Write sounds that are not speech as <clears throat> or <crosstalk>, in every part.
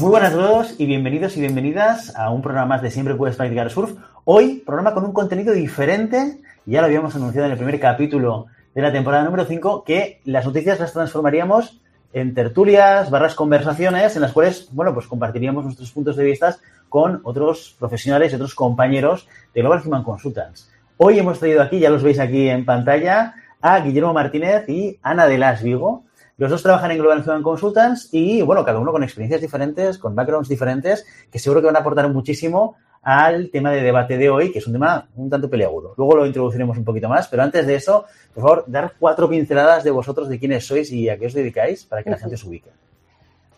Muy buenas a todos y bienvenidos y bienvenidas a un programa más de Siempre Puedes Practicar Surf. Hoy, programa con un contenido diferente. Ya lo habíamos anunciado en el primer capítulo de la temporada número 5, que las noticias las transformaríamos en tertulias, barras conversaciones, en las cuales, bueno, pues compartiríamos nuestros puntos de vista con otros profesionales y otros compañeros de Global Human Consultants. Hoy hemos traído aquí, ya los veis aquí en pantalla, a Guillermo Martínez y Ana de Las Vigo. Los dos trabajan en Global Human Consultants y, bueno, cada uno con experiencias diferentes, con backgrounds diferentes, que seguro que van a aportar muchísimo al tema de debate de hoy, que es un tema un tanto peleagudo. Luego lo introduciremos un poquito más, pero antes de eso, por favor, dar cuatro pinceladas de vosotros de quiénes sois y a qué os dedicáis para que la gente se ubique.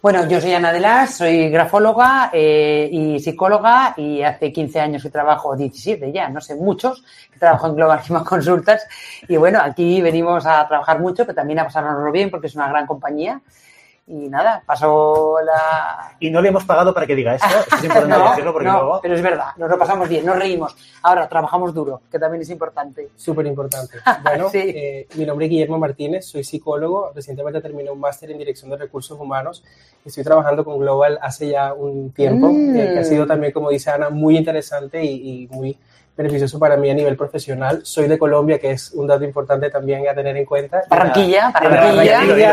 Bueno, yo soy Ana de Las, soy grafóloga eh, y psicóloga y hace 15 años que trabajo, 17 ya, no sé, muchos, que trabajo en Global Human Consultants y bueno, aquí venimos a trabajar mucho, pero también a pasárnoslo bien porque es una gran compañía y nada, pasó la... Y no le hemos pagado para que diga eso, <laughs> es importante no, decirlo porque no, luego... pero es verdad, nos lo pasamos bien, nos reímos. Ahora, trabajamos duro, que también es importante. Súper importante. <laughs> Bueno, Sí. eh, mi nombre es Guillermo Martínez, soy psicólogo, recientemente terminé un máster en Dirección de Recursos Humanos y estoy trabajando con Global hace ya un tiempo, Mm. eh, que ha sido también, como dice Ana, muy interesante y, y muy beneficioso para mí a nivel profesional. Soy de Colombia, que es un dato importante también a tener en cuenta. Barranquilla,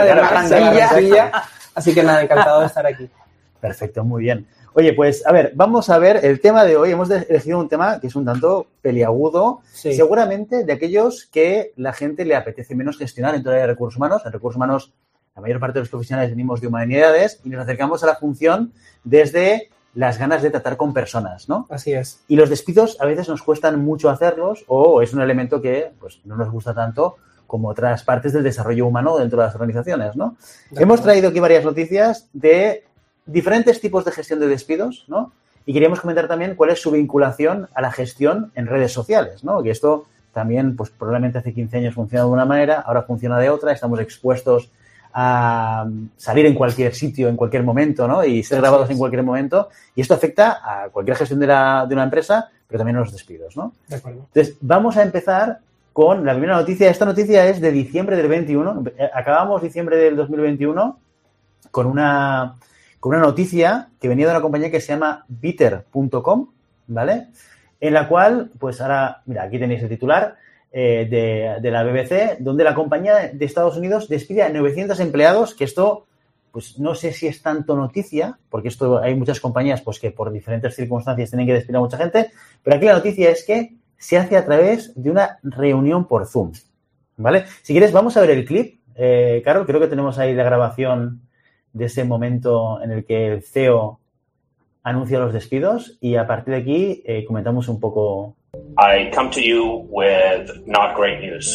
Barranquilla. Así que nada, encantado de estar aquí. Perfecto, muy bien. Oye, pues a ver, vamos a ver el tema de hoy. Hemos elegido un tema que es un tanto peliagudo, Sí. seguramente de aquellos que la gente le apetece menos gestionar en todo de recursos humanos. En recursos humanos, la mayor parte de los profesionales venimos de humanidades y nos acercamos a la función desde las ganas de tratar con personas, ¿no? Así es. Y los despidos a veces nos cuestan mucho hacerlos o es un elemento que pues, no nos gusta tanto como otras partes del desarrollo humano dentro de las organizaciones, ¿no? De Hemos traído aquí varias noticias de diferentes tipos de gestión de despidos, ¿no? Y queríamos comentar también cuál es su vinculación a la gestión en redes sociales, ¿no? Que esto también, pues probablemente hace 15 años funcionaba de una manera, ahora funciona de otra, estamos expuestos a salir en cualquier sitio, en cualquier momento, ¿no? Y ser grabados en cualquier momento. Y esto afecta a cualquier gestión de, la- de una empresa, pero también a los despidos, ¿no? De acuerdo. Entonces, vamos a empezar con la primera noticia. Esta noticia es de diciembre del 21. Eh, Acabamos diciembre del 2021 con una, con una noticia que venía de una compañía que se llama bitter.com, ¿vale? En la cual, pues ahora, mira, aquí tenéis el titular eh, de, la BBC, donde la compañía de Estados Unidos despide a 900 empleados, que esto, pues no sé si es tanto noticia, porque esto hay muchas compañías pues que por diferentes circunstancias tienen que despedir a mucha gente, pero aquí la noticia es que se hace a través de una reunión por Zoom, ¿vale? Si quieres, vamos a ver el clip. Eh, Carol, creo que tenemos ahí la grabación de ese momento en el que el CEO anuncia los despidos y a partir de aquí eh, comentamos un poco. I come to you with not great news.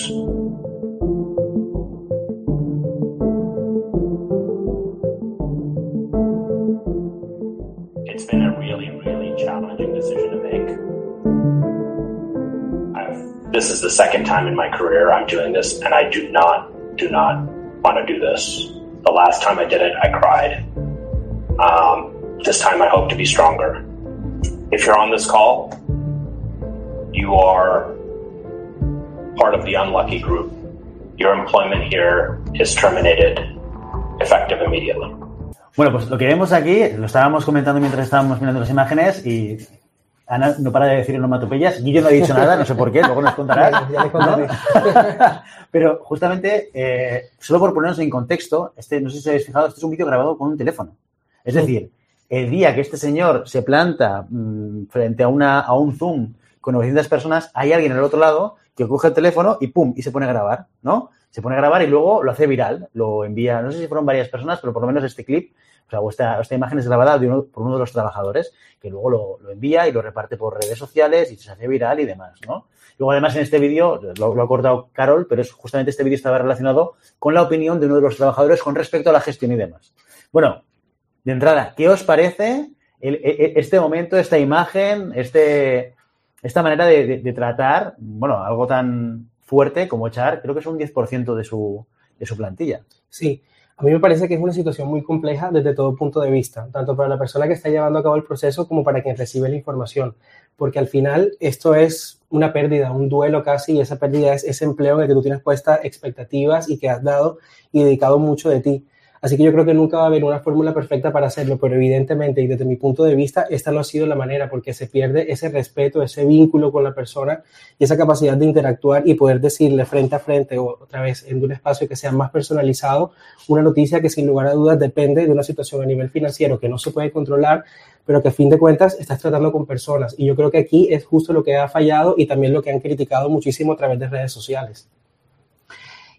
It's been a really, really challenging decision to make. I've, this is the second time in my career I'm doing this, and I do not, do not want to do this. The last time I did it, I cried. Um, this time I hope to be stronger. If you're on this call, you are part of the unlucky group. Your employment here is terminated effective immediately. Bueno, pues lo que vemos aquí, lo estábamos comentando mientras estábamos mirando las imágenes y Ana no para de decir onomatopeyas. Guillo no ha dicho nada, no sé por qué, luego nos contará. <laughs> <laughs> Pero justamente, eh, solo por ponernos en contexto, este, no sé si os habéis fijado, este es un vídeo grabado con un teléfono. Es decir, el día que este señor se planta mmm, frente a, una, a un Zoom con 900 personas, hay alguien al otro lado que coge el teléfono y pum, y se pone a grabar, ¿no? Se pone a grabar y luego lo hace viral, lo envía, no sé si fueron varias personas, pero por lo menos este clip, o sea, esta, esta imagen es grabada por uno de los trabajadores que luego lo, lo, envía y lo reparte por redes sociales y se hace viral y demás, ¿no? Luego, además, en este vídeo, lo, ha cortado Carol, pero es justamente este vídeo estaba relacionado con la opinión de uno de los trabajadores con respecto a la gestión y demás. Bueno, de entrada, ¿qué os parece el, el, este momento, esta imagen, este, esta manera de, de, tratar, bueno, algo tan fuerte como echar, creo que es un 10% de su, de su plantilla? Sí, a mí me parece que es una situación muy compleja desde todo punto de vista, tanto para la persona que está llevando a cabo el proceso como para quien recibe la información, porque al final esto es una pérdida, un duelo casi, y esa pérdida es ese empleo en el que tú tienes puestas expectativas y que has dado y dedicado mucho de ti. Así que yo creo que nunca va a haber una fórmula perfecta para hacerlo, pero evidentemente y desde mi punto de vista, esta no ha sido la manera porque se pierde ese respeto, ese vínculo con la persona y esa capacidad de interactuar y poder decirle frente a frente o otra vez en un espacio que sea más personalizado una noticia que sin lugar a dudas depende de una situación a nivel financiero que no se puede controlar, pero que a fin de cuentas estás tratando con personas. Y yo creo que aquí es justo lo que ha fallado y también lo que han criticado muchísimo a través de redes sociales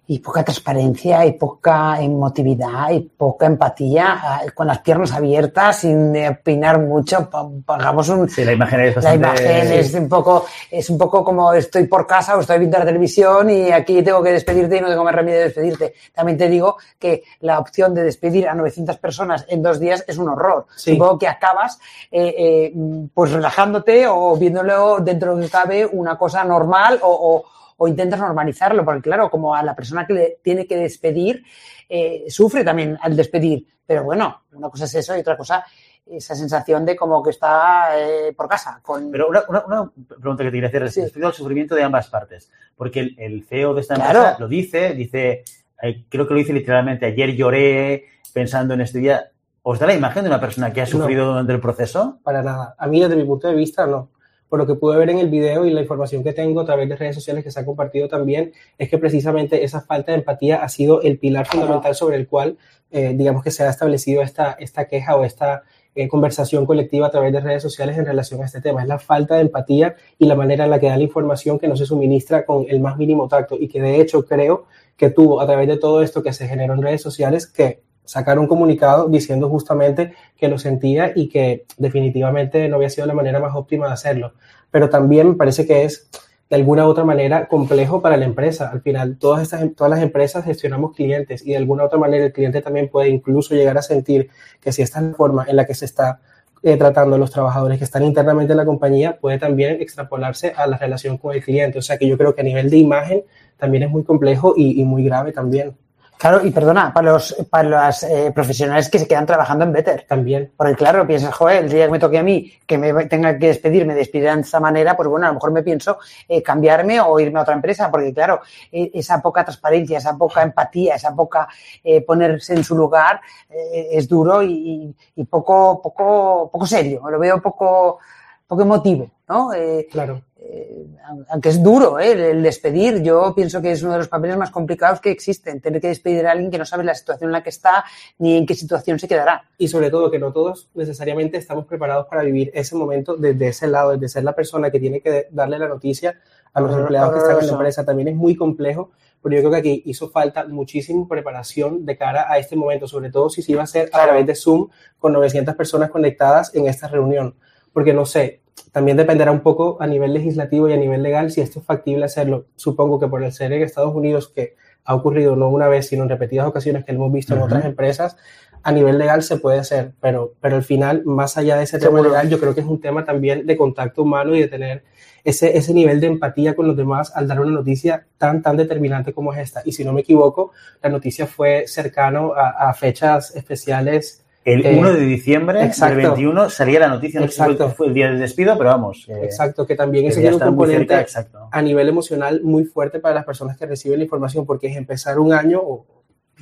y poca transparencia y poca emotividad y poca empatía ah, con las piernas abiertas sin opinar mucho pagamos un sí, la imagen es bastante... la imagen es un poco es un poco como estoy por casa o estoy viendo la televisión y aquí tengo que despedirte y no tengo más remedio de despedirte también te digo que la opción de despedir a 900 personas en dos días es un horror sí. supongo que acabas eh, eh, pues relajándote o viéndolo dentro de lo que cabe una cosa normal o, o o intentas normalizarlo, porque claro, como a la persona que le tiene que despedir, eh, sufre también al despedir. Pero bueno, una cosa es eso y otra cosa esa sensación de como que está eh, por casa. Con... Pero una, una, una, pregunta que te quería hacer es sí. al sufrimiento de ambas partes, porque el, el CEO de esta empresa claro. lo dice, dice, eh, creo que lo dice literalmente, ayer lloré pensando en este día. ¿Os da la imagen de una persona que ha sufrido no, durante el proceso? Para nada. A mí, desde mi punto de vista, no por lo que pude ver en el video y la información que tengo a través de redes sociales que se ha compartido también, es que precisamente esa falta de empatía ha sido el pilar fundamental sobre el cual, eh, digamos que se ha establecido esta, esta queja o esta eh, conversación colectiva a través de redes sociales en relación a este tema. Es la falta de empatía y la manera en la que da la información que no se suministra con el más mínimo tacto y que de hecho creo que tuvo a través de todo esto que se generó en redes sociales que sacar un comunicado diciendo justamente que lo sentía y que definitivamente no había sido la manera más óptima de hacerlo. Pero también me parece que es de alguna u otra manera complejo para la empresa. Al final, todas, estas, todas las empresas gestionamos clientes y de alguna u otra manera el cliente también puede incluso llegar a sentir que si esta es la forma en la que se está eh, tratando a los trabajadores que están internamente en la compañía, puede también extrapolarse a la relación con el cliente. O sea que yo creo que a nivel de imagen también es muy complejo y muy grave también. Claro, y perdona, para los, para los eh, profesionales que se quedan trabajando en Better. También. Porque claro, piensas, joder, el día que me toque a mí, que me tenga que despedir, me despidan de esta manera, pues bueno, a lo mejor me pienso eh, cambiarme o irme a otra empresa, porque claro, eh, esa poca transparencia, esa poca empatía, esa poca eh, ponerse en su lugar, eh, es duro y, y, poco, poco, poco serio. Lo veo poco, poco emotivo, ¿no? claro eh, aunque es duro ¿eh? el despedir, yo pienso que es uno de los papeles más complicados que existen, tener que despedir a alguien que no sabe la situación en la que está ni en qué situación se quedará. Y sobre todo que no todos necesariamente estamos preparados para vivir ese momento desde ese lado, desde ser la persona que tiene que darle la noticia a los empleados que están en la empresa. También es muy complejo, pero yo creo que aquí hizo falta muchísima preparación de cara a este momento, sobre todo si se iba a hacer a través de Zoom con 900 personas conectadas en esta reunión. Porque no sé, también dependerá un poco a nivel legislativo y a nivel legal si esto es factible hacerlo. Supongo que por el ser en Estados Unidos, que ha ocurrido no una vez, sino en repetidas ocasiones que hemos visto uh -huh. en otras empresas, a nivel legal se puede hacer, pero, pero al final, más allá de ese tema legal, yo creo que es un tema también de contacto humano y de tener ese, ese nivel de empatía con los demás al dar una noticia tan, tan determinante como es esta. Y si no me equivoco, la noticia fue cercano a, a fechas especiales el 1 eh, de diciembre exacto, del 21 salía la noticia, no exacto. fue el día del despido, pero vamos. Eh, exacto, que también ese tiene un componente cerca, a nivel emocional muy fuerte para las personas que reciben la información, porque es empezar un año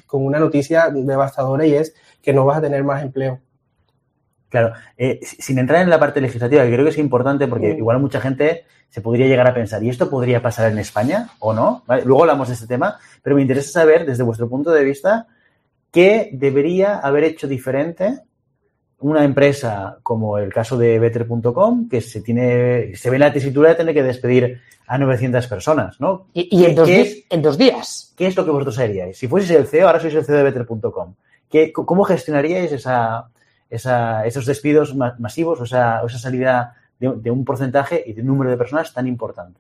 con una noticia devastadora y es que no vas a tener más empleo. Claro, eh, sin entrar en la parte legislativa, que creo que es importante porque mm. igual mucha gente se podría llegar a pensar, ¿y esto podría pasar en España o no? ¿Vale? Luego hablamos de este tema, pero me interesa saber, desde vuestro punto de vista, ¿Qué debería haber hecho diferente una empresa como el caso de Better.com, que se tiene, se ve en la tesitura de tener que despedir a 900 personas, ¿no? Y, y en, dos es, en, dos días. ¿Qué es lo que vosotros haríais? Si fueseis el CEO, ahora sois el CEO de Better.com, ¿cómo gestionaríais esa, esa, esos despidos masivos o esa, esa salida de, de un porcentaje y de un número de personas tan importante?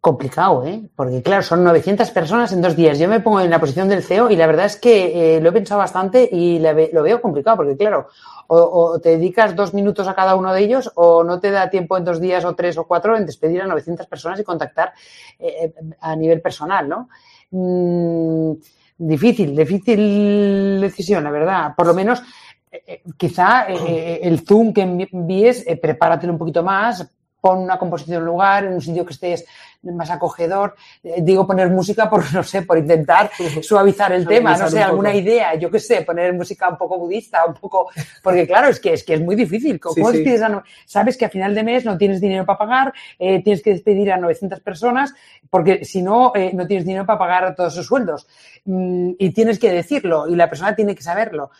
Complicado, ¿eh? Porque claro, son 900 personas en dos días. Yo me pongo en la posición del CEO y la verdad es que eh, lo he pensado bastante y lo veo complicado porque claro, o, te dedicas dos minutos a cada uno de ellos o no te da tiempo en dos días o tres o cuatro en despedir a 900 personas y contactar eh, a nivel personal, ¿no? Mm, difícil, difícil decisión, la verdad. Por lo menos eh, quizá el Zoom que envíes, prepáratelo un poquito más, pon una composición en un lugar, en un sitio que estés más acogedor. Eh, digo poner música por, <laughs> no sé, por intentar <laughs> suavizar el tema, no sé, alguna idea, yo qué sé, poner música un poco budista, un poco, porque claro, es que es, que es muy difícil. ¿Cómo Sí, sí. despides a no- Sabes que a final de mes no tienes dinero para pagar, eh, tienes que despedir a 900 personas, porque si no, eh, no tienes dinero para pagar todos esos sueldos. Mm, y tienes que decirlo, y la persona tiene que saberlo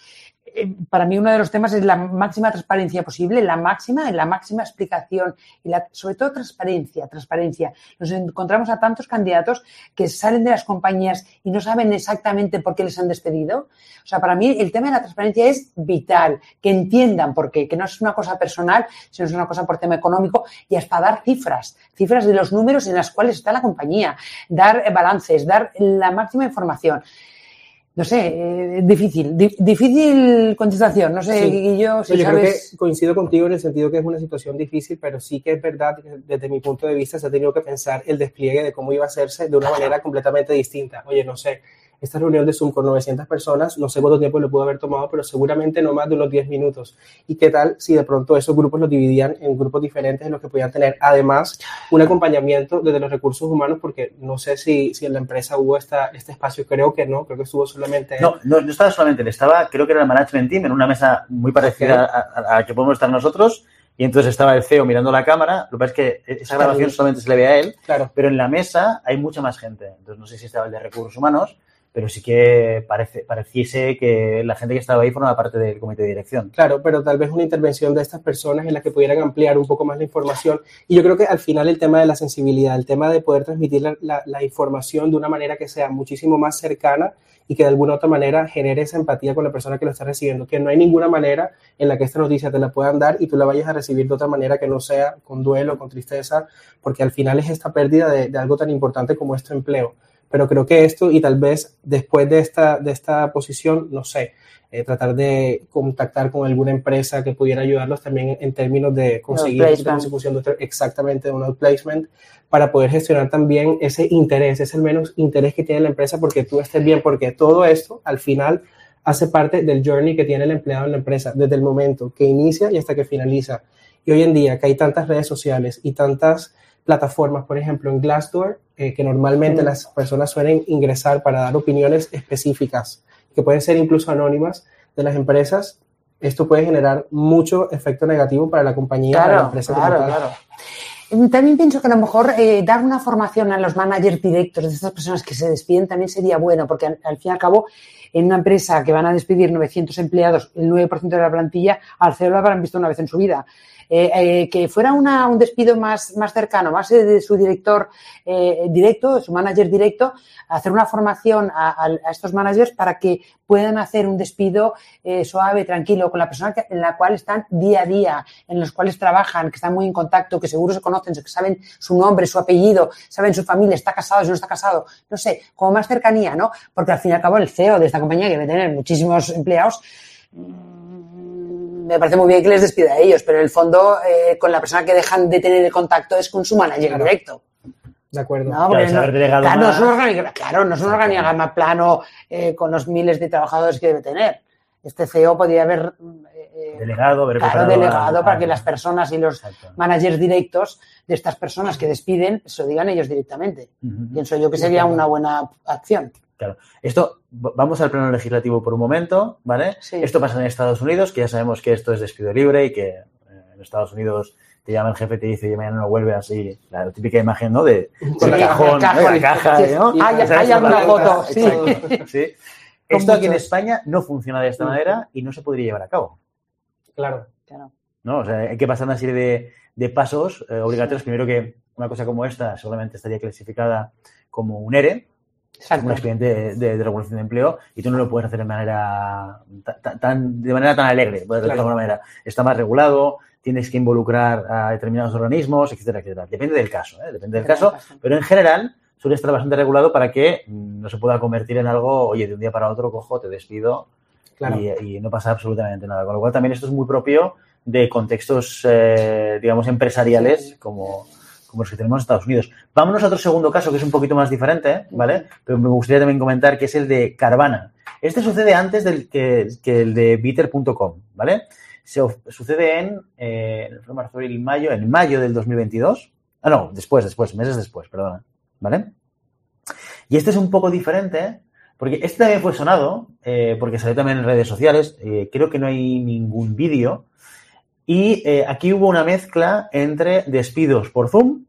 para mí uno de los temas es la máxima transparencia posible, la máxima, la máxima explicación y la, sobre todo transparencia, transparencia. Nos encontramos a tantos candidatos que salen de las compañías y no saben exactamente por qué les han despedido. O sea, para mí el tema de la transparencia es vital, que entiendan por qué, que no es una cosa personal, sino es una cosa por tema económico y hasta dar cifras, cifras de los números en las cuales está la compañía, dar balances, dar la máxima información. No sé, eh, difícil, di- difícil contestación. No sé, Sí. Guillo, si Yo creo que coincido contigo en el sentido que es una situación difícil, pero sí que es verdad que desde mi punto de vista se ha tenido que pensar el despliegue de cómo iba a hacerse de una manera completamente distinta. Oye, no sé, esta reunión de Zoom con 900 personas, no sé cuánto tiempo le pudo haber tomado, pero seguramente no más de unos 10 minutos. ¿Y qué tal si de pronto esos grupos los dividían en grupos diferentes en los que podían tener además un acompañamiento desde los recursos humanos? Porque no sé si, si en la empresa hubo esta, este espacio, creo que no, creo que estuvo solamente... No, no, no estaba solamente él, estaba, creo que era el management team en una mesa muy parecida a, a- a la que podemos estar nosotros. Y entonces estaba el CEO mirando la cámara. Lo que pasa es que esa grabación solamente se le ve a él, Claro. pero en la mesa hay mucha más gente. Entonces no sé si estaba el de recursos humanos, pero sí que parece, pareciese que la gente que estaba ahí formaba parte del comité de dirección. Claro, pero tal vez una intervención de estas personas en la que pudieran ampliar un poco más la información. Y yo creo que al final el tema de la sensibilidad, el tema de poder transmitir la, la- información de una manera que sea muchísimo más cercana y que de alguna otra manera genere esa empatía con la persona que lo está recibiendo. Que no hay ninguna manera en la que esta noticia te la puedan dar y tú la vayas a recibir de otra manera que no sea con duelo, con tristeza, porque al final es esta pérdida de, de algo tan importante como este empleo. Pero creo que esto, y tal vez después de esta, de esta posición, no sé, eh, tratar de contactar con alguna empresa que pudiera ayudarlos también en términos de conseguir la consecución exactamente de un outplacement para poder gestionar también ese interés, ese al menos interés que tiene la empresa porque tú estés bien, porque todo esto al final hace parte del journey que tiene el empleado en la empresa, desde el momento que inicia y hasta que finaliza. Y hoy en día que hay tantas redes sociales y tantas plataformas, por ejemplo, en Glassdoor, eh, que normalmente las personas suelen ingresar para dar opiniones específicas, que pueden ser incluso anónimas de las empresas, esto puede generar mucho efecto negativo para la compañía, para la Claro, empresa. claro, claro. También pienso que a lo mejor eh, dar una formación a los managers directos de estas personas que se despiden también sería bueno, porque al, al fin y al cabo, en una empresa que van a despedir 900 empleados, el 9% de la plantilla, al CEO lo habrán visto una vez en su vida. Eh, eh, que fuera una- un despido más, más cercano, más eh, de su director directo, de su manager directo, hacer una formación a, estos managers para que puedan hacer un despido suave, tranquilo, con la persona en la cual están día a día, en los cuales trabajan, que están muy en contacto, que seguro se conocen, que saben su nombre, su apellido, saben su familia, está casado, si no está casado, no sé, como más cercanía, ¿no? Porque al fin y al cabo el CEO de esta compañía, que debe tener muchísimos empleados, me parece muy bien que les despida a ellos, pero en el fondo eh, con la persona que dejan de tener el contacto es con su manager Claro. directo. De acuerdo. No, Claro, no, claro, no es un organigrama, claro, no es un organigrama plano eh, con los miles de trabajadores que debe tener. Este CEO podría haber eh, eh, Delegado, haber claro, delegado a- para a- que las personas y los Exacto. managers directos de estas personas que despiden se lo digan ellos directamente. Pienso yo que sería una buena acción. Claro. Esto, vamos al plano legislativo por un momento, ¿vale? Sí. Esto pasa en Estados Unidos, que ya sabemos que esto es despido libre y que eh, en Estados Unidos te llama el jefe y te dice, "Oye, mañana no vuelves así. La típica imagen, ¿no? De, Con del la cajón, caja, ¿no? La caja, Sí. ¿no? Hay- hay alguna Para- foto, sí. Exacto, sí. <laughs> Con Esto aquí en. España no funciona de esta manera y no se podría llevar a cabo. Claro. Claro. ¿no? O sea, hay que pasar una serie de, de pasos eh, obligatorios. Primero que una cosa como esta seguramente estaría clasificada como un ERE, un Exacto. expediente de, regulación de empleo, y tú no lo puedes hacer de manera ta- ta- tan, de manera tan alegre, por decirlo de alguna manera. Está más regulado, tienes que involucrar a determinados organismos, etcétera, etcétera. Depende del caso, ¿eh? depende del caso, pero en general suele estar bastante regulado para que mm, no se pueda convertir en algo, oye, de un día para otro cojo, te despido Claro. y, y no pasa absolutamente nada. Con lo cual también esto es muy propio de contextos, eh, digamos, empresariales como, como los que tenemos en Estados Unidos. Vámonos a otro segundo caso que es un poquito más diferente, ¿vale? Pero me gustaría también comentar que es el de Carvana. Este sucede antes del que, el de Bitter.com, ¿vale? se, sucede en, eh, marzo, abril, mayo, en mayo del 2022. Ah, no, después, después, meses después, perdona. ¿Vale? Y este es un poco diferente, porque este también fue sonado, eh, porque salió también en redes sociales. Eh, creo que no hay ningún vídeo. Y eh, aquí hubo una mezcla entre despidos por Zoom,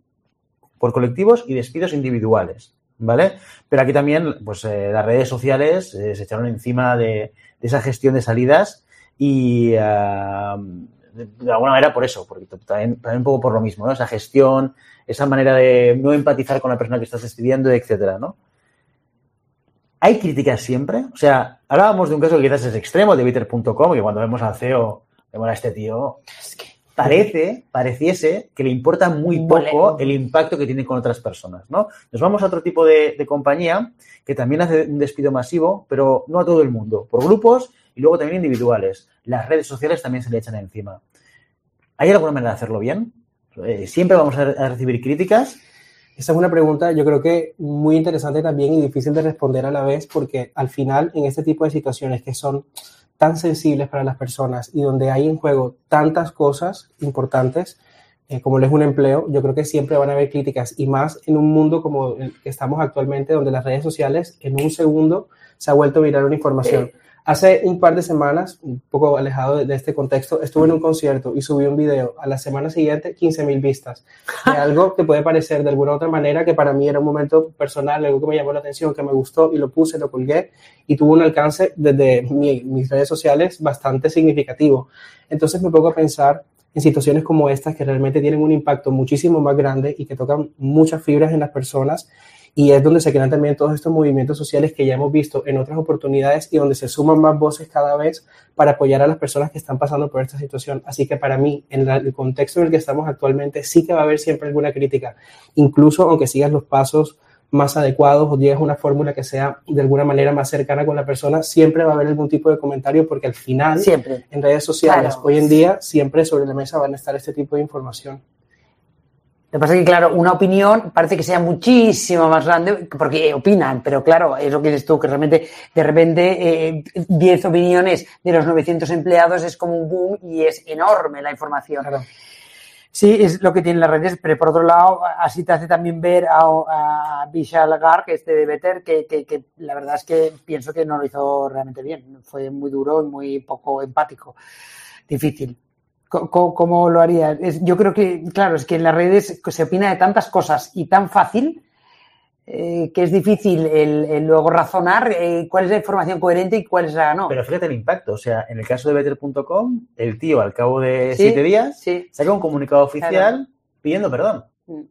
por colectivos y despidos individuales. ¿Vale? Pero aquí también, pues las redes sociales se echaron encima de, esa gestión de salidas y de, alguna manera por eso, porque también, también un poco por lo mismo, ¿no? Esa gestión, esa manera de no empatizar con la persona que estás despidiendo, etcétera, ¿no? ¿Hay críticas siempre? O sea, hablábamos de un caso que quizás es extremo, de Bitter.com, que cuando vemos al CEO, a este tío, parece, pareciese que le importa muy poco el impacto que tiene con otras personas, ¿no? Nos vamos a otro tipo de, de, compañía que también hace un despido masivo, pero no a todo el mundo, por grupos y luego también individuales. Las redes sociales también se le echan encima. ¿Hay alguna manera de hacerlo bien? Eh, siempre vamos a, recibir críticas. Esa es una pregunta, yo creo que muy interesante también y difícil de responder a la vez, porque al final, en este tipo de situaciones que son tan sensibles para las personas y donde hay en juego tantas cosas importantes, eh, como lo es un empleo, yo creo que siempre van a haber críticas y más en un mundo como el que estamos actualmente, donde las redes sociales en un segundo se ha vuelto a mirar una información. Hace un par de semanas, un poco alejado de, este contexto, estuve en un concierto y subí un video. A la semana siguiente, 15 mil vistas. De <laughs> algo que puede parecer de alguna otra manera que para mí era un momento personal, algo que me llamó la atención, que me gustó y lo puse, lo colgué y tuvo un alcance desde mis redes sociales bastante significativo. Entonces me pongo a pensar en situaciones como estas que realmente tienen un impacto muchísimo más grande y que tocan muchas fibras en las personas y es donde se crean también todos estos movimientos sociales que ya hemos visto en otras oportunidades y donde se suman más voces cada vez para apoyar a las personas que están pasando por esta situación. Así que para mí, en el contexto en el que estamos actualmente, sí que va a haber siempre alguna crítica, incluso aunque sigas los pasos más adecuados o llegues a una fórmula que sea de alguna manera más cercana con la persona, siempre va a haber algún tipo de comentario porque al final, siempre. en redes sociales, hoy en día, siempre sobre la mesa van a estar este tipo de información. Lo que pasa es que, claro, una opinión parece que sea muchísimo más grande, porque opinan, pero claro, es lo que dices tú, que realmente, de repente, 10 eh, opiniones de los 900 empleados es como un boom y es enorme la información. Claro. Sí, es lo que tienen las redes, pero por otro lado, así te hace también ver a, a Vishal Gar, que este de Better, que, que, que, la verdad es que pienso que no lo hizo realmente bien. Fue muy duro y muy poco empático. Difícil. ¿Cómo, lo haría? yo creo que, claro, es que en las redes se opina de tantas cosas y tan fácil eh, que es difícil el, luego razonar eh, cuál es la información coherente y cuál es la no. Pero fíjate el impacto. O sea, en el caso de Better.com, el tío al cabo de siete días saca un comunicado oficial pidiendo perdón. Mm.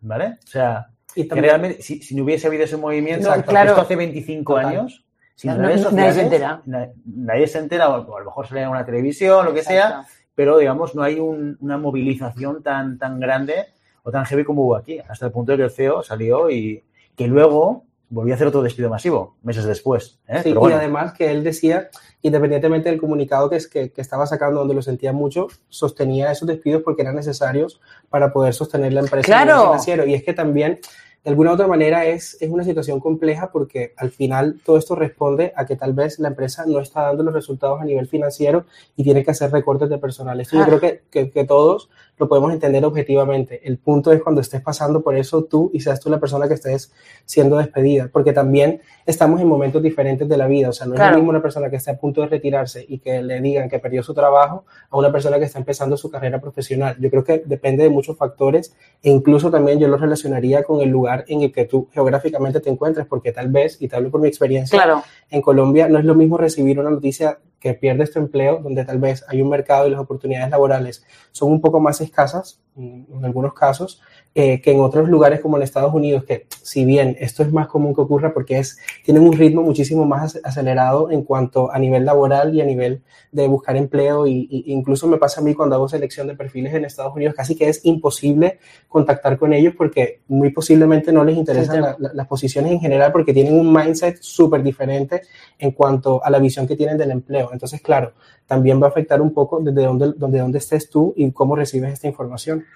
¿Vale? O sea, que realmente, si, no hubiese habido ese movimiento, claro, esto hace 25 años, nadie se entera. Nadie, se entera, o a lo mejor sale en una televisión, lo que sea, pero digamos no hay una movilización tan, tan grande o tan heavy como hubo aquí, hasta el punto de que el CEO salió y que luego volvió a hacer otro despido masivo meses después. ¿eh? Sí, y además que él decía, independientemente del comunicado que, que, que, estaba sacando, donde lo sentía mucho, sostenía esos despidos porque eran necesarios para poder sostener la empresa claro. financiero. Y es que también de alguna u otra manera es, es una situación compleja porque al final todo esto responde a que tal vez la empresa no está dando los resultados a nivel financiero y tiene que hacer recortes de personal. Esto yo creo que, que, que, todos lo podemos entender objetivamente. El punto es cuando estés pasando por eso tú y seas tú la persona que estés siendo despedida, porque también estamos en momentos diferentes de la vida. O sea, no es lo mismo una persona que está a punto de retirarse y que le digan que perdió su trabajo a una persona que está empezando su carrera profesional. Yo creo que depende de muchos factores e incluso también yo lo relacionaría con el lugar en el que tú geográficamente te encuentres, porque tal vez, y te hablo por mi experiencia, claro. en Colombia no es lo mismo recibir una noticia que pierdes tu empleo, donde tal vez hay un mercado y las oportunidades laborales son un poco más escasas, en algunos casos, eh, que en otros lugares como en Estados Unidos, que si bien esto es más común que ocurra porque es, tienen un ritmo muchísimo más acelerado en cuanto a nivel laboral y a nivel de buscar empleo, y, y incluso me pasa a mí cuando hago selección de perfiles en Estados Unidos, casi que es imposible contactar con ellos porque muy posiblemente no les interesan la, la, las posiciones en general porque tienen un mindset súper diferente en cuanto a la visión que tienen del empleo. Entonces, claro, también va a afectar un poco desde dónde, donde, dónde estés tú y cómo recibes esta información.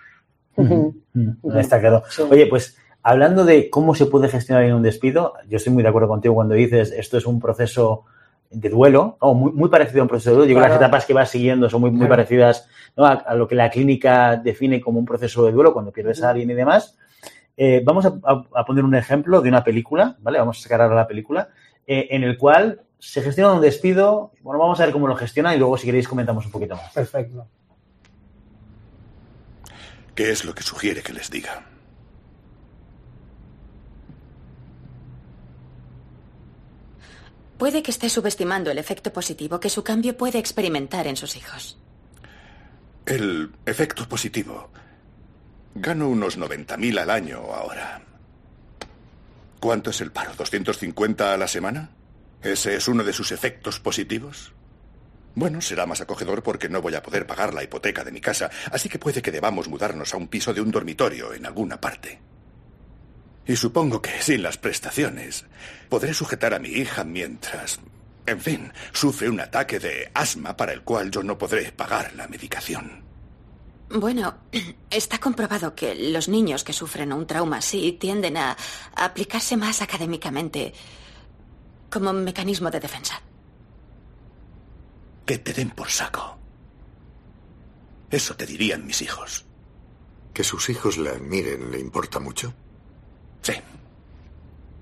Uh -huh. Está claro. Sí. Oye, pues hablando de cómo se puede gestionar en un despido, yo estoy muy de acuerdo contigo cuando dices esto es un proceso de duelo, o muy, muy, parecido a un proceso de duelo. Yo creo que las etapas que vas siguiendo son muy, muy parecidas ¿no? a, a, lo que la clínica define como un proceso de duelo cuando pierdes a alguien y demás. Eh, vamos a, a, poner un ejemplo de una película, ¿vale? Vamos a sacar ahora la película, eh, en el cual se gestiona un despido. Bueno, vamos a ver cómo lo gestiona y luego, si queréis, comentamos un poquito más. Perfecto. ¿Qué es lo que sugiere que les diga? Puede que esté subestimando el efecto positivo que su cambio puede experimentar en sus hijos. El efecto positivo. Gano unos 90.000 al año ahora. ¿Cuánto es el paro? ¿250 a la semana? ¿Ese es uno de sus efectos positivos? Bueno, será más acogedor porque no voy a poder pagar la hipoteca de mi casa, así que puede que debamos mudarnos a un piso de un dormitorio en alguna parte. Y supongo que sin las prestaciones podré sujetar a mi hija mientras, en fin, sufre un ataque de asma para el cual yo no podré pagar la medicación. Bueno, <clears throat> está comprobado que los niños que sufren un trauma así tienden a, aplicarse más académicamente como mecanismo de defensa. Que te den por saco. Eso te dirían mis hijos. ¿Que sus hijos la admiren le importa mucho? Sí.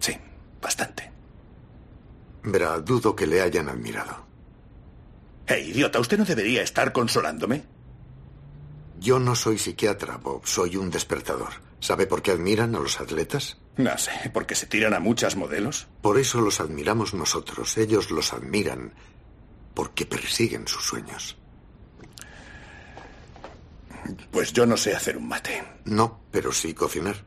Sí, bastante. Verá, dudo que le hayan admirado. ¡Eh, idiota! ¿Usted no debería estar consolándome? Yo no soy psiquiatra, Bob. Soy un despertador. ¿Sabe por qué admiran a los atletas? No sé, ¿porque se tiran a muchas modelos? Por eso los admiramos nosotros. Ellos los admiran porque persiguen sus sueños. Pues yo no sé hacer un mate. No, pero sí cocinar.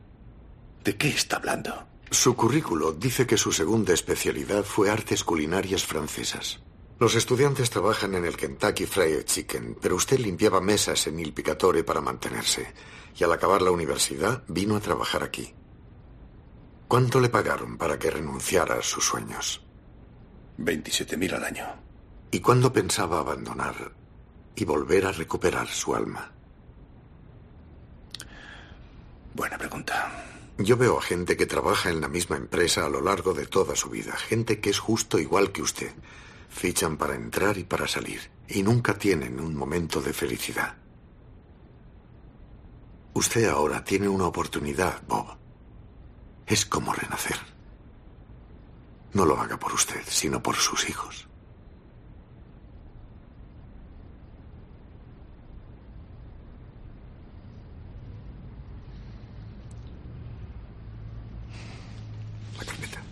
¿De qué está hablando? Su currículo dice que su segunda especialidad fue artes culinarias francesas. Los estudiantes trabajan en el Kentucky Fried Chicken, pero usted limpiaba mesas en Il Picatore para mantenerse. Y al acabar la universidad vino a trabajar aquí. ¿Cuánto le pagaron para que renunciara a sus sueños? 27.000 al año. ¿Y cuándo pensaba abandonar y volver a recuperar su alma? Buena pregunta. Yo veo a gente que trabaja en la misma empresa a lo largo de toda su vida, gente que es justo igual que usted. Fichan para entrar y para salir, y nunca tienen un momento de felicidad. Usted ahora tiene una oportunidad, Bob. Es como renacer. No lo haga por usted, sino por sus hijos. La carpeta.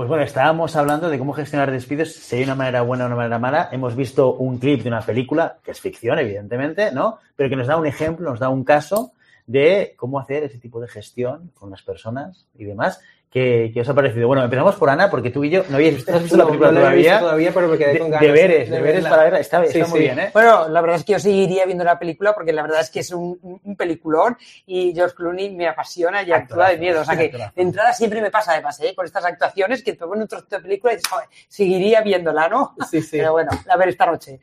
Pues bueno, estábamos hablando de cómo gestionar despidos, si hay una manera buena o una manera mala. Hemos visto un clip de una película, que es ficción, evidentemente, ¿no? Pero que nos da un ejemplo, nos da un caso de cómo hacer ese tipo de gestión con las personas y demás. ¿Qué, qué os ha parecido? Bueno, empezamos por Ana, porque tú y yo no habías visto, ¿no has visto la película no la he visto todavía. todavía, pero me quedé De- con ganas. deberes, de deberes para verla. Está, está Sí, muy sí. bien, ¿eh? Bueno, la verdad es que yo seguiría viendo la película porque la verdad es que es un, un- peliculón y George Clooney me apasiona y actúa de Actorazo, miedo. O sea que actorazo. de entrada siempre me pasa de pase ¿eh? con estas actuaciones que te ponen otro tipo de película y "Joder, seguiría viéndola, ¿no? Sí, sí. Pero bueno, a ver esta noche.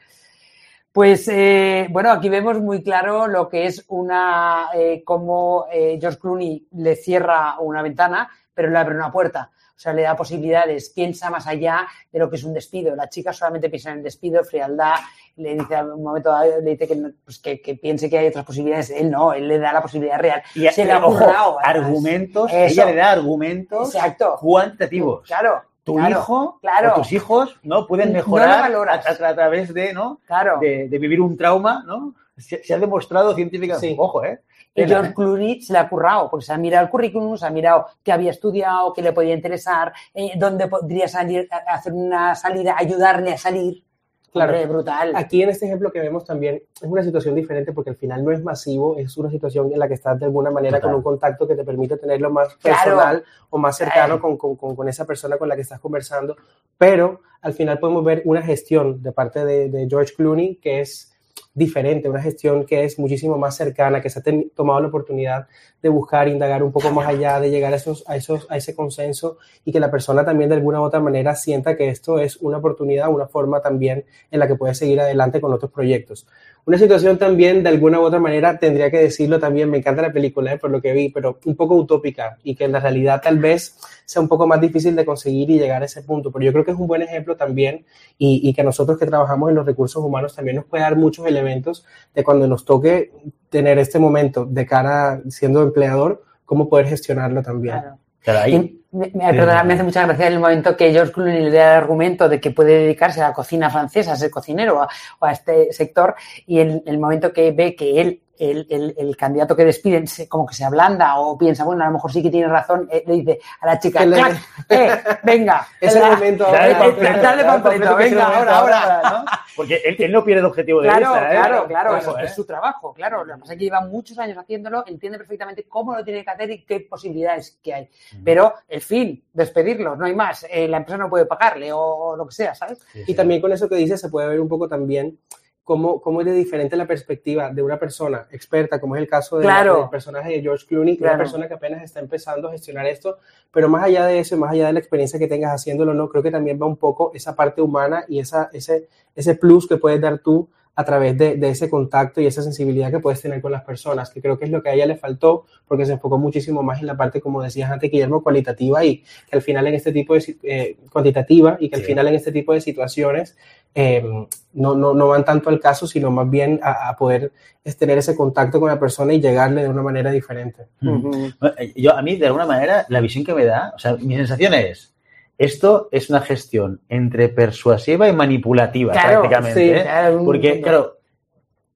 Pues eh, bueno, aquí vemos muy claro lo que es una, eh, cómo eh, George Clooney le cierra una ventana, pero le abre una puerta. O sea, le da posibilidades, piensa más allá de lo que es un despido. La chica solamente piensa en el despido, frialdad, le dice a un momento le dice que, no- pues que, que piense que hay otras posibilidades. Él no, él le da la posibilidad real. Y Se le ha ojo, currado, argumentos, Eso. ella le da argumentos Exacto. cuantitativos. Claro. Tu claro, hijo claro. o tus hijos no pueden No mejorar a, valoras. a- a través de, ¿no? Claro. de, de vivir un trauma, ¿no? Se, se ha demostrado científicamente. Sí. Ojo, ¿eh? Y George. Clooney se le ha currado, porque se ha mirado el currículum, se ha mirado qué había estudiado, qué le podía interesar, eh, dónde podría salir, hacer una salida, ayudarle a salir. Claro. Hombre, brutal. Aquí en este ejemplo que vemos también es una situación diferente porque al final no es masivo, es una situación en la que estás de alguna manera Total. con un contacto que te permite tenerlo más Claro. personal o más cercano con, con- con- con esa persona con la que estás conversando, pero al final podemos ver una gestión de parte de, de George Clooney que es diferente, una gestión que es muchísimo más cercana, que se ha tomado la oportunidad de buscar, indagar un poco más allá, de llegar a, esos, a, esos, a ese consenso y que la persona también de alguna u otra manera sienta que esto es una oportunidad, una forma también en la que puede seguir adelante con otros proyectos. Una situación también, de alguna u otra manera, tendría que decirlo también, me encanta la película, ¿eh? por lo que vi, pero un poco utópica y que en la realidad tal vez sea un poco más difícil de conseguir y llegar a ese punto. Pero yo creo que es un buen ejemplo también y, y que nosotros que trabajamos en los recursos humanos también nos puede dar muchos elementos de cuando nos toque tener este momento de cara siendo empleador, cómo poder gestionarlo también. Claro. Claro, ahí- me, me- perdona, me hace mucha gracia el momento que George Clooney le da el argumento de que puede dedicarse a la cocina francesa, a ser cocinero o a, o a este sector, y el, el momento que ve que él, el, el- el candidato que despiden, se- como que se ablanda o piensa, bueno, a lo mejor sí que tiene razón, eh, le dice a la chica, Que le- "Clac, eh, venga, <laughs> Ese la- momento Dale panfleto, es el venga, momento ahora, ahora. ¿no? Porque él, él no pierde el objetivo de Claro, vista, ¿eh? claro, claro, es, ¿eh? es su trabajo, claro. Lo que pasa es que lleva muchos años haciéndolo, entiende perfectamente cómo lo tiene que hacer y qué posibilidades que hay. Pero el fin, despedirlo, no hay más. Eh, la empresa no puede pagarle o lo que sea, ¿sabes? Sí, Y también con eso que dice se puede ver un poco también cómo, cómo es de diferente la perspectiva de una persona experta, como es el caso de la- del personaje de George Clooney, que es Claro. una persona que apenas está empezando a gestionar esto, pero más allá de eso, más allá de la experiencia que tengas haciéndolo, no, creo que también va un poco esa parte humana y esa, ese, ese plus que puedes dar tú a través de, de ese contacto y esa sensibilidad que puedes tener con las personas, que creo que es lo que a ella le faltó, porque se enfocó muchísimo más en la parte, como decías antes, Guillermo, cualitativa y que al final en este tipo de, eh, cuantitativa y que al Sí. final en este tipo de situaciones eh, no, no, no van tanto al caso, sino más bien a, a poder es, tener ese contacto con la persona y llegarle de una manera diferente. Bueno, eh, Yo, a mí, de alguna manera, la visión que me da, o sea, mi sensación es, esto es una gestión entre persuasiva y manipulativa, Claro, prácticamente. sí, ¿eh? claro, Porque, claro,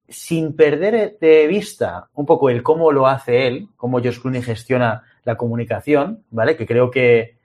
sin perder de vista un poco el cómo lo hace él, cómo Josh Clooney gestiona la comunicación, ¿vale? Que creo que,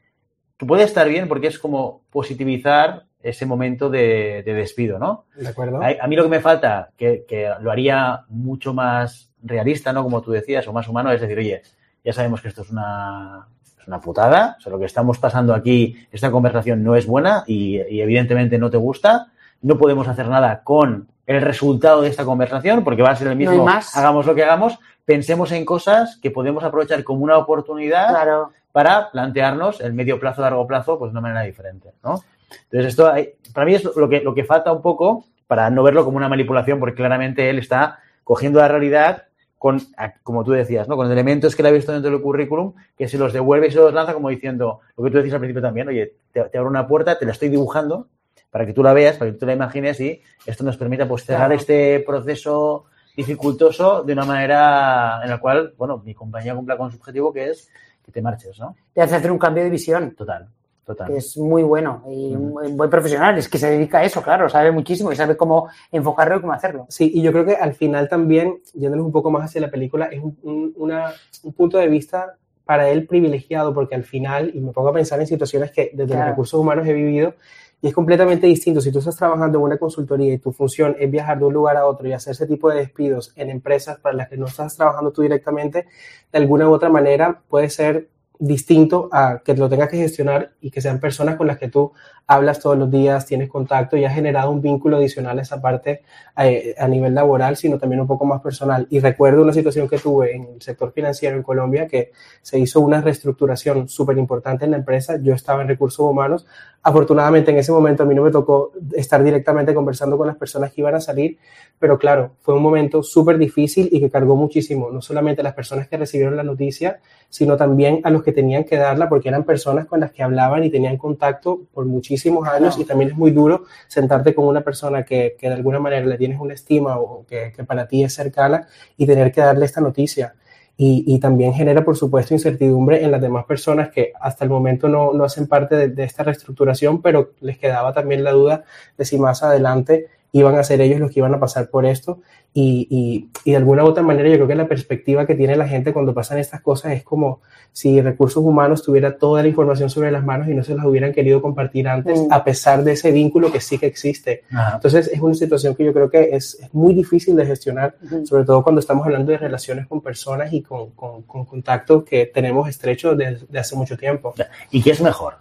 que puede estar bien porque es como positivizar ese momento de, de despido, ¿no? ¿De acuerdo? A, a mí lo que me falta, que, que lo haría mucho más realista, ¿no? Como tú decías, o más humano, es decir, oye, ya sabemos que esto es una, es una putada, o sea, lo que estamos pasando aquí, esta conversación no es buena y, y evidentemente no te gusta, no podemos hacer nada con el resultado de esta conversación porque va a ser el No mismo, más. hagamos lo que hagamos, pensemos en cosas que podemos aprovechar como una oportunidad Claro. para plantearnos el medio plazo, largo plazo, pues de una manera diferente, ¿no? Entonces, esto hay- para mí es lo que, lo que falta un poco para no verlo como una manipulación, porque claramente él está cogiendo la realidad con, como tú decías, ¿no? Con elementos que él ha visto dentro del currículum, que se los devuelve y se los lanza como diciendo, lo que tú decías al principio también, oye, te, te abro una puerta, te la estoy dibujando para que tú la veas, para que tú la imagines y esto nos permita pues cerrar Claro. este proceso dificultoso de una manera en la cual, bueno, mi compañía cumpla con su objetivo que es que te marches, ¿no? Te hace hacer un cambio de visión. Total, total. es muy bueno y un buen profesional, es que se dedica a eso, claro, sabe muchísimo y sabe cómo enfocarlo y cómo hacerlo. Sí, y yo creo que al final también, yéndonos un poco más hacia la película, es un, un- una- un punto de vista para él privilegiado, porque al final, y me pongo a pensar en situaciones que desde Claro. los recursos humanos he vivido, y es completamente distinto. Si tú estás trabajando en una consultoría y tu función es viajar de un lugar a otro y hacer ese tipo de despidos en empresas para las que no estás trabajando tú directamente, de alguna u otra manera puede ser distinto a que lo tengas que gestionar y que sean personas con las que tú hablas todos los días, tienes contacto y has generado un vínculo adicional a esa parte eh, a nivel laboral, sino también un poco más personal. Y recuerdo una situación que tuve en el sector financiero en Colombia, que se hizo una reestructuración súper importante en la empresa. Yo estaba en recursos humanos. Afortunadamente en ese momento a mí no me tocó estar directamente conversando con las personas que iban a salir, pero claro, fue un momento súper difícil y que cargó muchísimo, no solamente a las personas que recibieron la noticia, sino también a los que tenían que darla, porque eran personas con las que hablaban y tenían contacto por muchísimos años Claro. y también es muy duro sentarte con una persona que, que de alguna manera le tienes una estima o que, que para ti es cercana y tener que darle esta noticia. Y, y también genera, por supuesto, incertidumbre en las demás personas que hasta el momento no, no hacen parte de, de esta reestructuración, pero les quedaba también la duda de si más adelante iban a ser ellos los que iban a pasar por esto. Y, y, y de alguna u otra manera yo creo que la perspectiva que tiene la gente cuando pasan estas cosas es como si recursos humanos tuviera toda la información sobre las manos y no se las hubieran querido compartir antes, Mm. a pesar de ese vínculo que sí que existe. Ajá. Entonces es una situación que yo creo que es, es muy difícil de gestionar, sobre todo cuando estamos hablando de relaciones con personas y con, con, con contactos que tenemos estrechos desde de hace mucho tiempo. ¿Y qué es mejor?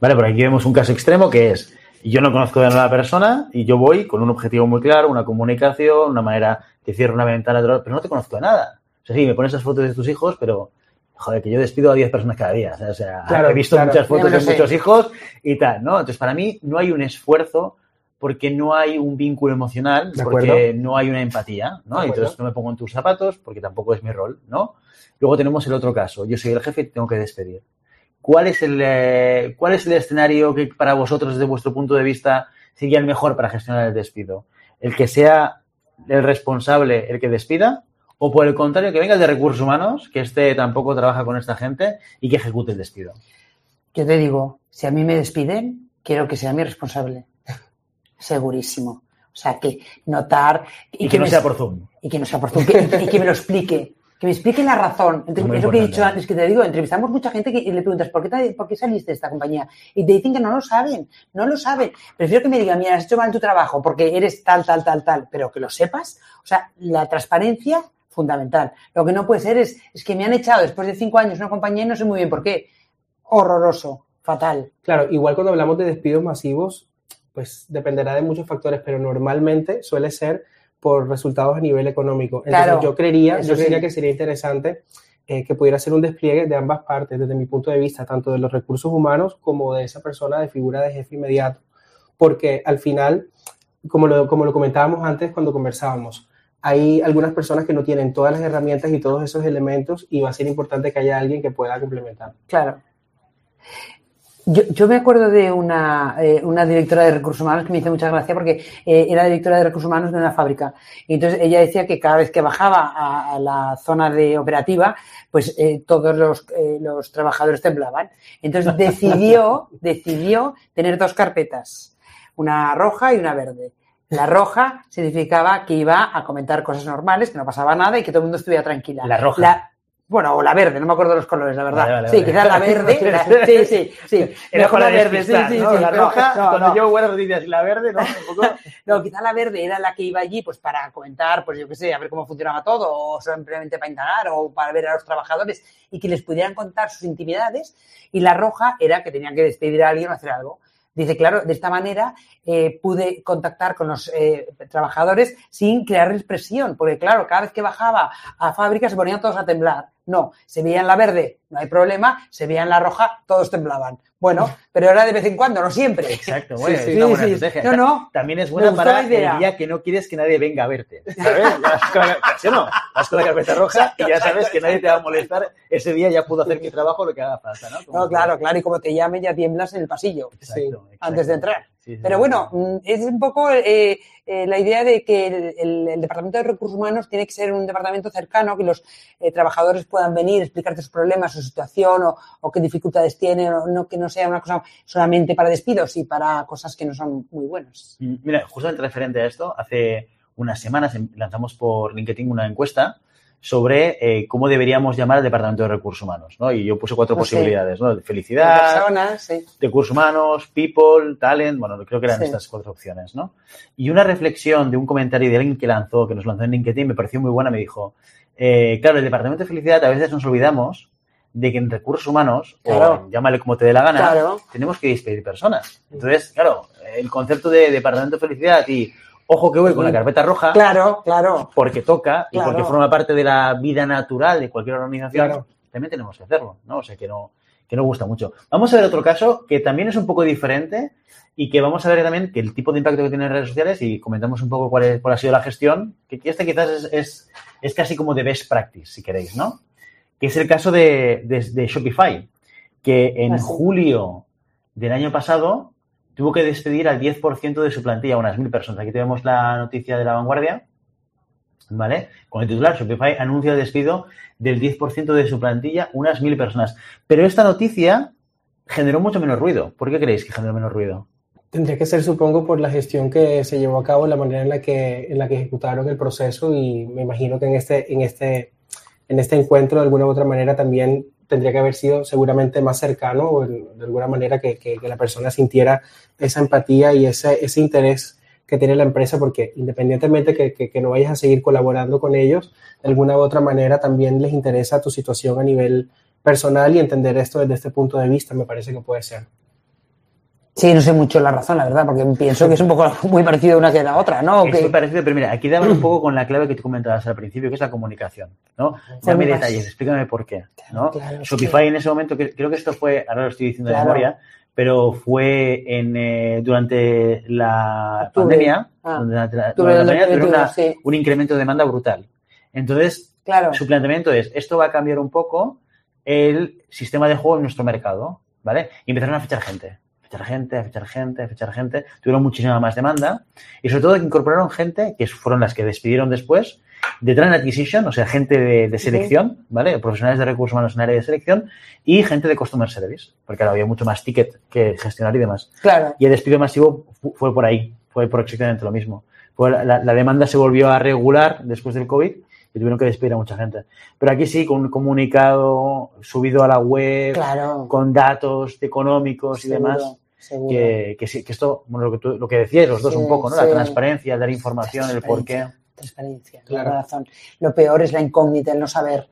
Vale, por aquí vemos un caso extremo que es, yo no conozco de nada a la persona y yo voy con un objetivo muy claro, una comunicación, una manera, te cierro una ventana, pero no te conozco de nada. O sea, sí, me pones esas fotos de tus hijos, pero, joder, que yo despido a 10 personas cada día. O sea, Claro, he visto claro. muchas fotos de sé. muchos hijos y tal, ¿no? Entonces, para mí no hay un esfuerzo porque no hay un vínculo emocional, De porque acuerdo. no hay una empatía, ¿no? De. Entonces no me pongo en tus zapatos porque tampoco es mi rol, ¿no? Luego tenemos el otro caso. Yo soy el jefe y te tengo que despedir. ¿Cuál es el, eh, cuál es el escenario que para vosotros, desde vuestro punto de vista, sería el mejor para gestionar el despido? ¿El que sea el responsable el que despida? ¿O por el contrario, que venga el de recursos humanos, que este tampoco trabaja con esta gente y que ejecute el despido? Yo te digo, si a mí me despiden, quiero que sea mi responsable. <laughs> Segurísimo. O sea, que notar... Y, que, no me- sea por Zoom. y que no sea por Zoom, que- y que me lo explique. Que me explique la razón. Muy es lo que he dicho antes, que te digo, entrevistamos mucha gente que y le preguntas, ¿por qué, te- ¿por qué saliste de esta compañía? Y te dicen que no lo saben, no lo saben. Prefiero que me digan, mira, has hecho mal tu trabajo porque eres tal, tal, tal, tal, pero que lo sepas. O sea, la transparencia, fundamental. Lo que no puede ser es, es que me han echado después de cinco años una compañía y no sé muy bien por qué. Horroroso, fatal. Claro, igual cuando hablamos de despidos masivos, pues dependerá de muchos factores, pero normalmente suele ser por resultados a nivel económico. Entonces Claro, yo creería, yo sí. creería que sería interesante eh, que pudiera ser un despliegue de ambas partes, desde mi punto de vista, tanto de los recursos humanos como de esa persona de figura de jefe inmediato, porque al final, como lo, como lo comentábamos antes cuando conversábamos, hay algunas personas que no tienen todas las herramientas y todos esos elementos y va a ser importante que haya alguien que pueda complementar. Claro. Yo, yo me acuerdo de una, eh, una directora de recursos humanos que me hizo mucha gracia porque eh, era directora de recursos humanos de una fábrica. Y entonces ella decía que cada vez que bajaba a, a la zona de operativa, pues eh, todos los, eh, los trabajadores temblaban. Entonces <laughs> decidió, decidió tener dos carpetas, una roja y una verde. La roja significaba que iba a comentar cosas normales, que no pasaba nada y que todo el mundo estuviera tranquila. La roja. Bueno, o la verde, no me acuerdo los colores, la verdad. Vale, vale, sí, vale. quizás la <laughs> verde. la- <laughs> sí, sí, sí. Mejor para la verde, sí, sí, ¿no? sí. La roja, no, cuando no. yo la verde, ¿no? Un poco... <laughs> No, quizá la verde era la que iba allí pues para comentar, pues yo qué sé, a ver cómo funcionaba todo, o simplemente para indagar, o para ver a los trabajadores y que les pudieran contar sus intimidades. Y la roja era que tenían que despedir a alguien o hacer algo. Dice, claro, de esta manera eh, pude contactar con los eh, trabajadores sin crearles presión, porque claro, cada vez que bajaba a fábrica se ponían todos a temblar. No, se veía en la verde, no hay problema, se veía en la roja, todos temblaban. Bueno, pero era de vez en cuando, no siempre. Exacto, bueno, Sí, es sí, una sí, buena sí. estrategia. No, no. También es buena para la idea. el día que no quieres que nadie venga a verte. <laughs> ¿Sabes? Vas con la, ¿sí o no? Vas con la carpeta roja y ya sabes que nadie te va a molestar. Ese día ya puedo hacer mi trabajo lo que haga falta, ¿no? Como No, claro, claro, y como te llamen ya tiemblas en el pasillo. Exacto, exacto. antes de entrar. Sí, sí, Pero bueno, es un poco eh, eh, la idea de que el, el- el Departamento de Recursos Humanos tiene que ser un departamento cercano, que los eh, trabajadores puedan venir, explicarte sus problemas, su situación o, o qué dificultades tienen, o no que no sea una cosa solamente para despidos y para cosas que no son muy buenas. Mm, Mira, justamente referente a esto, hace unas semanas em- lanzamos por LinkedIn una encuesta sobre eh, cómo deberíamos llamar al Departamento de Recursos Humanos, ¿no? Y yo puse cuatro sé. posibilidades, ¿no? Felicidad, Personas, sí. recursos humanos, people, talent, bueno, creo que eran Sí. estas cuatro opciones, ¿no? Y una reflexión de un comentario de alguien que lanzó, que nos lanzó en LinkedIn, me pareció muy buena, me dijo, eh, claro, el Departamento de Felicidad a veces nos olvidamos de que en recursos humanos, Claro. o llámale como te dé la gana, Claro. tenemos que despedir personas. Entonces, claro, el concepto de Departamento de Felicidad y, ojo que voy con la carpeta roja, Claro, claro. porque toca y Claro. porque forma parte de la vida natural de cualquier organización, Claro. también tenemos que hacerlo, ¿no? O sea, que no, que no gusta mucho. Vamos a ver otro caso que también es un poco diferente y que vamos a ver también que el tipo de impacto que tiene en redes sociales y comentamos un poco cuál, es- cuál ha sido la gestión, que este quizás es, es, es casi como de best practice, si queréis, ¿no? Que es el caso de, de- de Shopify, que en julio del año pasado tuvo que despedir al 10% de su plantilla, unas mil personas. Aquí tenemos la noticia de la vanguardia, ¿vale? Con el titular, Shopify anuncia el despido del 10% de su plantilla, unas mil personas. Pero esta noticia generó mucho menos ruido. ¿Por qué creéis que generó menos ruido? Tendría que ser, supongo, por la gestión que se llevó a cabo, la manera en la que, en la que ejecutaron el proceso y me imagino que en este, en este, en este encuentro, de alguna u otra manera, también tendría que haber sido seguramente más cercano o de alguna manera que, que- la persona sintiera esa empatía y ese, ese interés que tiene la empresa, porque independientemente que, que- que no vayas a seguir colaborando con ellos, de alguna u otra manera también les interesa tu situación a nivel personal y entender esto desde este punto de vista me parece que puede ser. Sí, no sé mucho la razón, la verdad, porque pienso que es un poco <laughs> muy parecido una que la otra, ¿no? Es muy parecido, pero mira, aquí damos un poco con la clave que tú comentabas al principio, que es la comunicación, ¿no? Dame detalles, explícame por qué, ¿no? claro, Shopify en ese momento, que- creo que esto fue, ahora lo estoy diciendo de memoria, pero fue en, eh, durante la Octubre. pandemia, Ah. durante la, Octubre durante la del pandemia tuvieron 2021, una- sí. un incremento de demanda brutal. Entonces, Claro. su planteamiento es, esto va a cambiar un poco el sistema de juego en nuestro mercado, ¿vale? Y empezaron a fichar gente, fichar gente, a fichar gente, a fichar gente, tuvieron muchísima más demanda y sobre todo incorporaron gente, que fueron las que despidieron después, de Talent Acquisition, o sea, gente de, de selección, ¿vale? Profesionales de recursos humanos en área de selección y gente de Customer Service, porque ahora había mucho más ticket que gestionar y demás. Claro. Y el despido masivo fu- fue por ahí, fue por exactamente lo mismo. Fue la, la- la demanda se volvió a regular después del COVID y tuvieron que despedir a mucha gente. Pero aquí sí, con un comunicado subido a la web, Claro. con datos económicos y demás, seguro. Que, que que esto, bueno, lo que, tú- lo que decíais los dos Sí, un poco, ¿no? sí. La transparencia, dar información, el por qué. Transparencia, Claro. claro. razón. Lo peor es la incógnita, el no saber,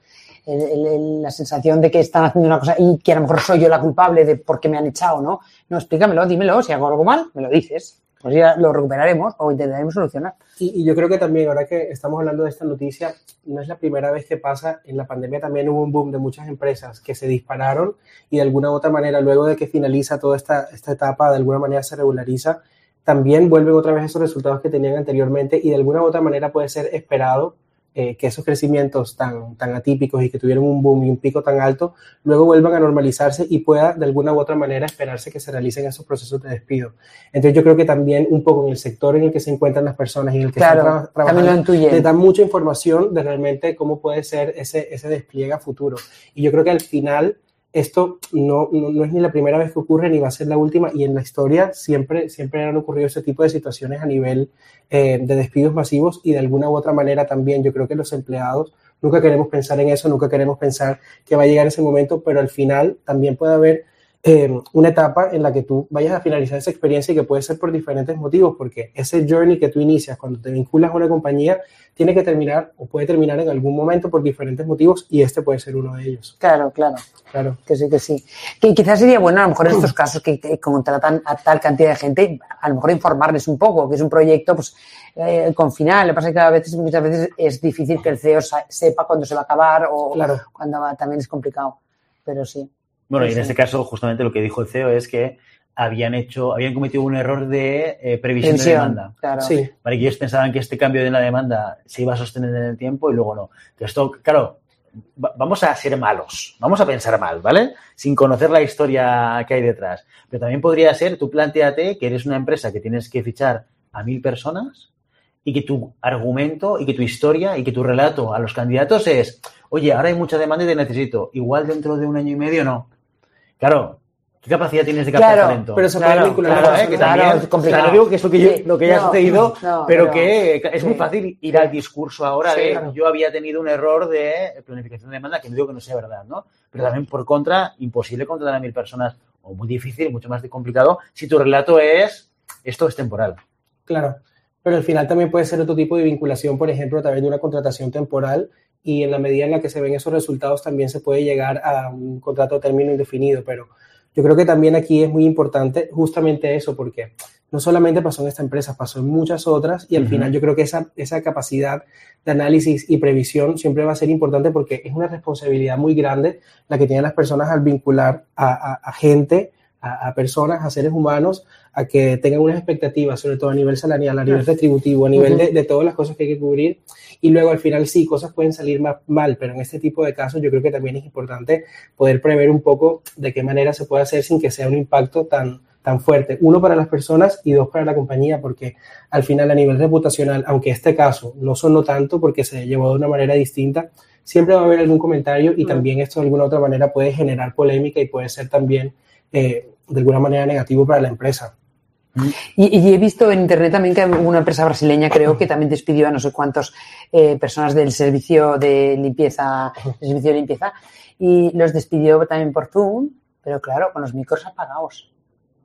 el- el- el- la sensación de que están haciendo una cosa y que a lo mejor soy yo la culpable de por qué me han echado, ¿no? No, explícamelo, dímelo, si hago algo mal, me lo dices. Pues ya lo recuperaremos o intentaremos solucionar. Y, yo creo que también, ahora que estamos hablando de esta noticia, no es la primera vez que pasa. En la pandemia también hubo un boom de muchas empresas que se dispararon y de alguna u otra manera, luego de que finaliza toda esta, esta etapa, de alguna manera se regulariza, también vuelven otra vez esos resultados que tenían anteriormente y de alguna u otra manera puede ser esperado eh, que esos crecimientos tan, tan atípicos y que tuvieron un boom y un pico tan alto, luego vuelvan a normalizarse y pueda de alguna u otra manera esperarse que se realicen esos procesos de despido. Entonces yo creo que también un poco en el sector en el que se encuentran las personas y en el que Claro, están tra- trabajando, les dan mucha información de realmente cómo puede ser ese, ese despliegue a futuro. Y yo creo que al final esto no, no, no es ni la primera vez que ocurre ni va a ser la última y en la historia siempre, siempre han ocurrido ese tipo de situaciones a nivel eh, de despidos masivos y de alguna u otra manera también yo creo que los empleados nunca queremos pensar en eso, nunca queremos pensar que va a llegar ese momento, pero al final también puede haber eh, una etapa en la que tú vayas a finalizar esa experiencia y que puede ser por diferentes motivos, porque ese journey que tú inicias cuando te vinculas a una compañía tiene que terminar o puede terminar en algún momento por diferentes motivos y este puede ser uno de ellos. Claro, claro. Claro. Que sí, que sí. Que quizás sería bueno, a lo mejor en estos casos que, que contratan a tal cantidad de gente, a lo mejor informarles un poco, que es un proyecto pues eh, con final. Lo que pasa es que a veces, muchas veces es difícil que el CEO sepa cuándo se va a acabar o Claro. cuándo va, también es complicado. Pero sí. Bueno, y en sí. este caso, justamente lo que dijo el CEO es que habían hecho, habían cometido un error de eh, previsión, de demanda. claro. Sí, ¿vale? Que ellos pensaban que este cambio de la demanda se iba a sostener en el tiempo y luego no. Entonces, esto, claro, va- vamos a ser malos, vamos a pensar mal, ¿vale? Sin conocer la historia que hay detrás. Pero también podría ser, tú planteate que eres una empresa que tienes que fichar a mil personas y que tu argumento y que tu historia y que tu relato a los candidatos es, oye, ahora hay mucha demanda y te necesito, igual dentro de un año y medio no. Claro, ¿qué capacidad tienes de captar Claro, talento? pero puede Claro, vincular Claro, eh, que. Claro, también, es complicado. claro, digo que es lo que, yo- lo que ya ha no, sucedido, no, pero, pero- que es muy fácil ir al discurso ahora Sí, de yo había tenido un error de planificación de demanda, que no digo que no sea verdad, ¿no? Pero también por contra, imposible contratar a mil personas, o muy difícil, mucho más complicado, si tu relato es esto es temporal. Claro, pero al final también puede ser otro tipo de vinculación, por ejemplo, a través de una contratación temporal y en la medida en la que se ven esos resultados también se puede llegar a un contrato a término indefinido, pero yo creo que también aquí es muy importante justamente eso, porque no solamente pasó en esta empresa, pasó en muchas otras y al Ujú. final yo creo que esa, esa capacidad de análisis y previsión siempre va a ser importante porque es una responsabilidad muy grande la que tienen las personas al vincular a, a- a gente, a, a personas, a seres humanos, a que tengan unas expectativas, sobre todo a nivel salarial, a nivel retributivo, a nivel de, de todas las cosas que hay que cubrir. Y luego al final sí, cosas pueden salir ma- mal, pero en este tipo de casos yo creo que también es importante poder prever un poco de qué manera se puede hacer sin que sea un impacto tan, tan fuerte. Uno para las personas y dos para la compañía, porque al final a nivel reputacional, aunque este caso no sonó tanto porque se llevó de una manera distinta, siempre va a haber algún comentario y también esto de alguna otra manera puede generar polémica y puede ser también eh, de alguna manera negativo para la empresa. Y, y he visto en internet también que una empresa brasileña creo que también despidió a no sé cuántas personas del servicio de limpieza, servicio de limpieza, y los despidió también por Zoom, pero claro, con los micros apagados.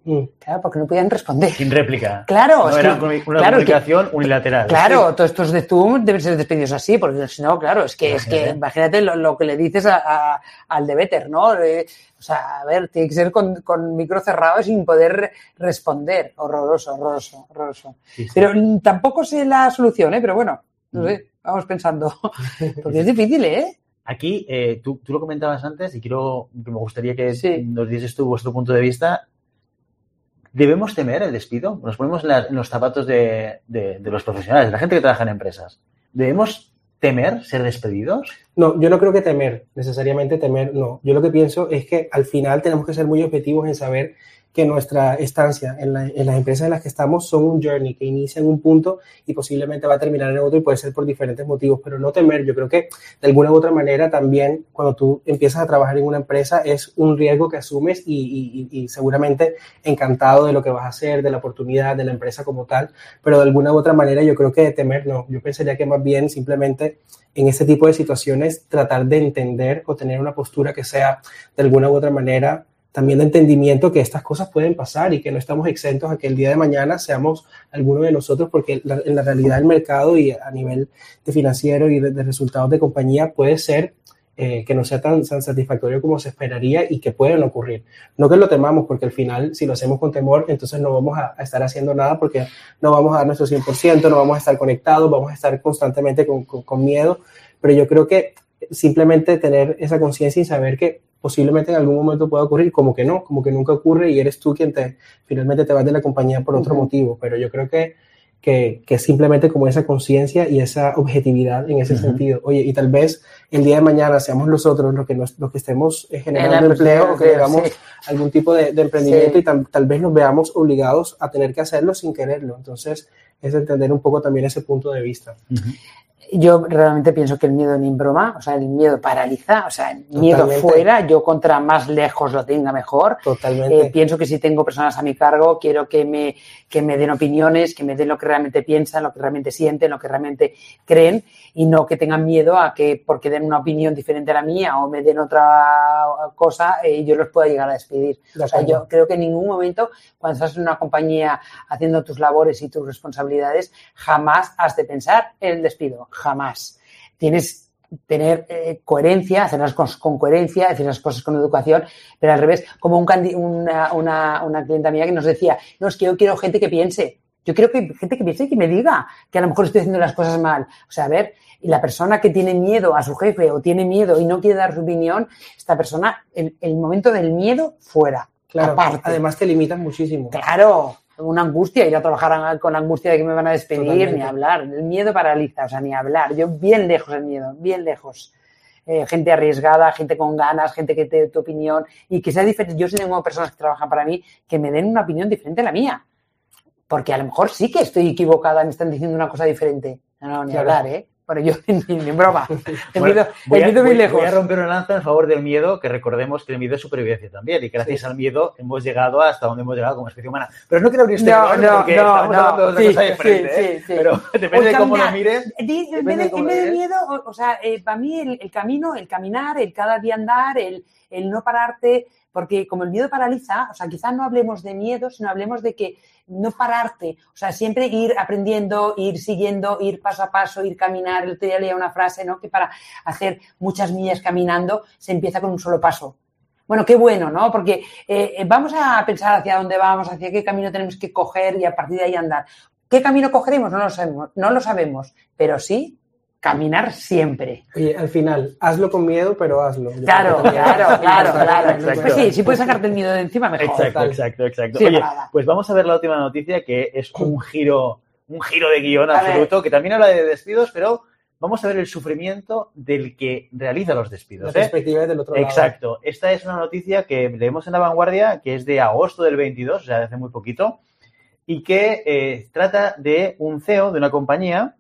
Mm. Claro, porque no podían responder. Sin réplica. Claro, no es era que- una claro, que- comunicación unilateral. Claro, todos estos de Zoom deben ser despedidos así, porque si no, claro, es que, es que Imagínate. lo, lo que le dices a- a- al de Better, ¿no? Eh, o sea, a ver, tiene que ser con, con micro cerrado sin poder responder. Horroroso, horroroso, horroroso. Sí, sí. Pero mm, tampoco sé la solución, ¿eh? Pero bueno, no sé, vamos pensando. <laughs> Porque es difícil, ¿eh? Aquí, eh, tú, tú lo comentabas antes y quiero, me gustaría que Sí. nos dieses tú vuestro punto de vista. ¿Debemos temer el despido? Nos ponemos en, la- en los zapatos de, de- de los profesionales, de la gente que trabaja en empresas. ¿Debemos temer ser despedidos? No, yo no creo que temer, necesariamente temer, no. Yo lo que pienso es que al final tenemos que ser muy objetivos en saber que nuestra estancia en, la- en las empresas en las que estamos son un journey que inicia en un punto y posiblemente va a terminar en otro y puede ser por diferentes motivos, pero no temer. Yo creo que de alguna u otra manera también cuando tú empiezas a trabajar en una empresa es un riesgo que asumes y, y- seguramente encantado de lo que vas a hacer, de la oportunidad, de la empresa como tal, pero de alguna u otra manera yo creo que de temer no. Yo pensaría que más bien simplemente en este tipo de situaciones tratar de entender o tener una postura que sea de alguna u otra manera también de entendimiento que estas cosas pueden pasar y que no estamos exentos a que el día de mañana seamos alguno de nosotros, porque en la realidad del mercado y a nivel de financiero y de resultados de compañía puede ser eh, que no sea tan, tan satisfactorio como se esperaría y que pueden ocurrir. No que lo temamos, porque al final, si lo hacemos con temor, entonces no vamos a, a estar haciendo nada porque no vamos a dar nuestro 100%, no vamos a estar conectados, vamos a estar constantemente con, con- con miedo, pero yo creo que simplemente tener esa conciencia y saber que posiblemente en algún momento pueda ocurrir, como que no, como que nunca ocurre y eres tú quien te finalmente te vas de la compañía por otro Ujú. motivo, pero yo creo que, que, que simplemente como esa conciencia y esa objetividad en ese sentido. Oye, y tal vez el día de mañana seamos nosotros los que, nos, los que estemos eh, En generando empleo o que sí. algún tipo de, de emprendimiento Sí. y tal, tal vez nos veamos obligados a tener que hacerlo sin quererlo. Entonces, es entender un poco también ese punto de vista. Yo realmente pienso que el miedo ni en broma, o sea, el miedo paraliza, o sea, el miedo Totalmente. fuera, yo contra más lejos lo tenga mejor. Totalmente. Eh, pienso que si tengo personas a mi cargo, quiero que me, que me den opiniones, que me den lo que realmente piensan, lo que realmente sienten, lo que realmente creen y no que tengan miedo a que porque den una opinión diferente a la mía o me den otra cosa, eh, yo los pueda llegar a despedir. De O sea, yo creo que en ningún momento, cuando estás en una compañía haciendo tus labores y tus responsabilidades, jamás has de pensar en el despido, jamás. Tienes tener eh, coherencia, hacer las cosas con coherencia, hacer las cosas con educación, pero al revés, como un una, una, una clienta mía que nos decía, no, es que yo quiero gente que piense, yo quiero que gente que piense y que me diga que a lo mejor estoy haciendo las cosas mal. O sea, a ver, y la persona que tiene miedo a su jefe o tiene miedo y no quiere dar su opinión, esta persona, el, el momento del miedo, fuera. Claro, aparte. además te limitas muchísimo. Claro, una angustia, ir a trabajar con angustia de que me van a despedir, Totalmente. ni hablar. El miedo paraliza, o sea, ni hablar. Yo bien lejos el miedo, bien lejos. Eh, gente arriesgada, gente con ganas, gente que te dé tu opinión y que sea diferente. Yo sí tengo personas que trabajan para mí que me den una opinión diferente a la mía. Porque a lo mejor sí que estoy equivocada, me están diciendo una cosa diferente. No, no, ni Claro. hablar, ¿eh? Bueno, yo <laughs> ni, ni en broma. El <laughs> Bueno, miedo, voy, el a, voy- muy lejos. voy a romper una lanza en favor del miedo, que recordemos que el miedo es supervivencia también, y gracias al miedo hemos llegado hasta donde hemos llegado como especie humana. Pero no quiero abrir este No, no, porque no, estamos no. hablando de otra Sí, cosa sí, diferente, sí, ¿eh? Pero <laughs> depende de cómo lo mires. En vez, de miedo, o, o sea, eh, para mí el, el camino, el caminar, el cada día andar, el, el no pararte, porque como el miedo paraliza, o sea, quizás no hablemos de miedo, sino hablemos de que no pararte, o sea, siempre ir aprendiendo, ir siguiendo, ir paso a paso, ir caminar. El otro día leía una frase, ¿no? Que para hacer muchas millas caminando se empieza con un solo paso. Bueno, qué bueno, ¿no? Porque eh, vamos a pensar hacia dónde vamos, hacia qué camino tenemos que coger y a partir de ahí andar. ¿Qué camino cogeremos? No lo sabemos, no lo sabemos, pero sí caminar siempre. Oye, al final, hazlo con miedo, pero hazlo. Yo Claro, claro, claro, claro. Exacto. Pues sí, si puedes sacarte el miedo de encima, mejor. Exacto, exacto, exacto. Sí, Oye, nada. pues vamos a ver la última noticia que es un giro, un giro de guion absoluto, que también habla de despidos, pero vamos a ver el sufrimiento del que realiza los La despidos. ¿eh? perspectiva del otro lado. Exacto. Esta es una noticia que leemos en La Vanguardia, que es de agosto del 22, o sea, de hace muy poquito, y que eh, trata de un CEO de una compañía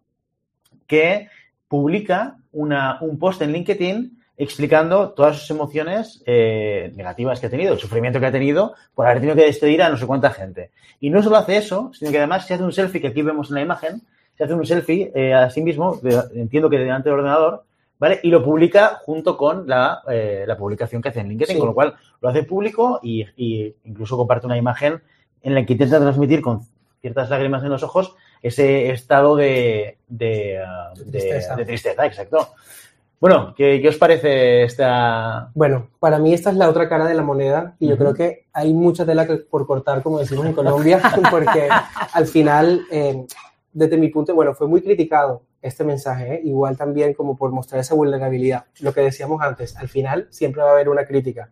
que publica una, un post en LinkedIn explicando todas sus emociones eh, negativas que ha tenido, el sufrimiento que ha tenido por haber tenido que despedir a no sé cuánta gente. Y no solo hace eso, sino que además se hace un selfie, que aquí vemos en la imagen, se hace un selfie eh, a sí mismo, de- entiendo que delante del ordenador, ¿vale? Y lo publica junto con la, eh, la publicación que hace en LinkedIn, Sí. con lo cual lo hace público y, y incluso comparte una imagen en la que intenta transmitir con ciertas lágrimas en los ojos ese estado de, de, ah, de- tristeza. de tristeza, exacto. Bueno, ¿qué, qué os parece esta...? Bueno, para mí esta es la otra cara de la moneda y yo creo que hay mucha tela que- por cortar, como decimos en Colombia, <laughs> porque al final, eh, desde mi punto, bueno, fue muy criticado este mensaje, ¿eh? igual también como por mostrar esa vulnerabilidad. Lo que decíamos antes, al final siempre va a haber una crítica.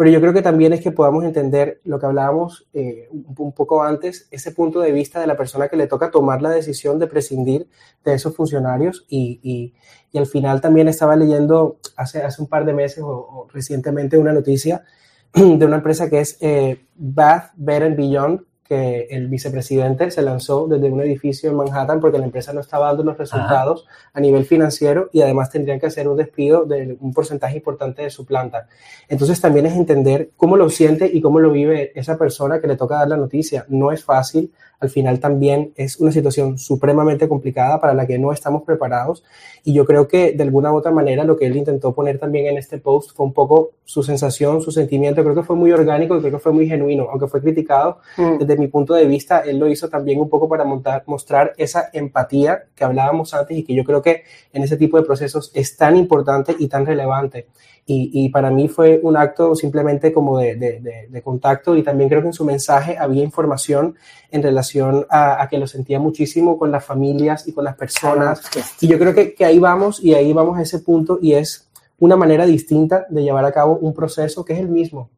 Pero yo creo que también es que podamos entender lo que hablábamos eh, un, poco antes, ese punto de vista de la persona que le toca tomar la decisión de prescindir de esos funcionarios y, y, y al final también estaba leyendo hace, hace un par de meses o, recientemente una noticia <clears throat> de una empresa que es eh, Bath, Better Beyond, que el vicepresidente se lanzó desde un edificio en Manhattan porque la empresa no estaba dando los resultados Ajá. a nivel financiero y además tendrían que hacer un despido de un porcentaje importante de su planta. Entonces también es entender cómo lo siente y cómo lo vive esa persona que le toca dar la noticia. No es fácil, al final también es una situación supremamente complicada para la que no estamos preparados y yo creo que de alguna u otra manera lo que él intentó poner también en este post fue un poco su sensación, su sentimiento, creo que fue muy orgánico y creo que fue muy genuino, aunque fue criticado mm. desde mi punto de vista, él lo hizo también un poco para montar, mostrar esa empatía que hablábamos antes y que yo creo que en ese tipo de procesos es tan importante y tan relevante. Y, y para mí fue un acto simplemente como de, de, de, de, contacto y también creo que en su mensaje había información en relación a, a, que lo sentía muchísimo con las familias y con las personas. Y yo creo que, que ahí vamos y ahí vamos a ese punto y es una manera distinta de llevar a cabo un proceso que es el mismo,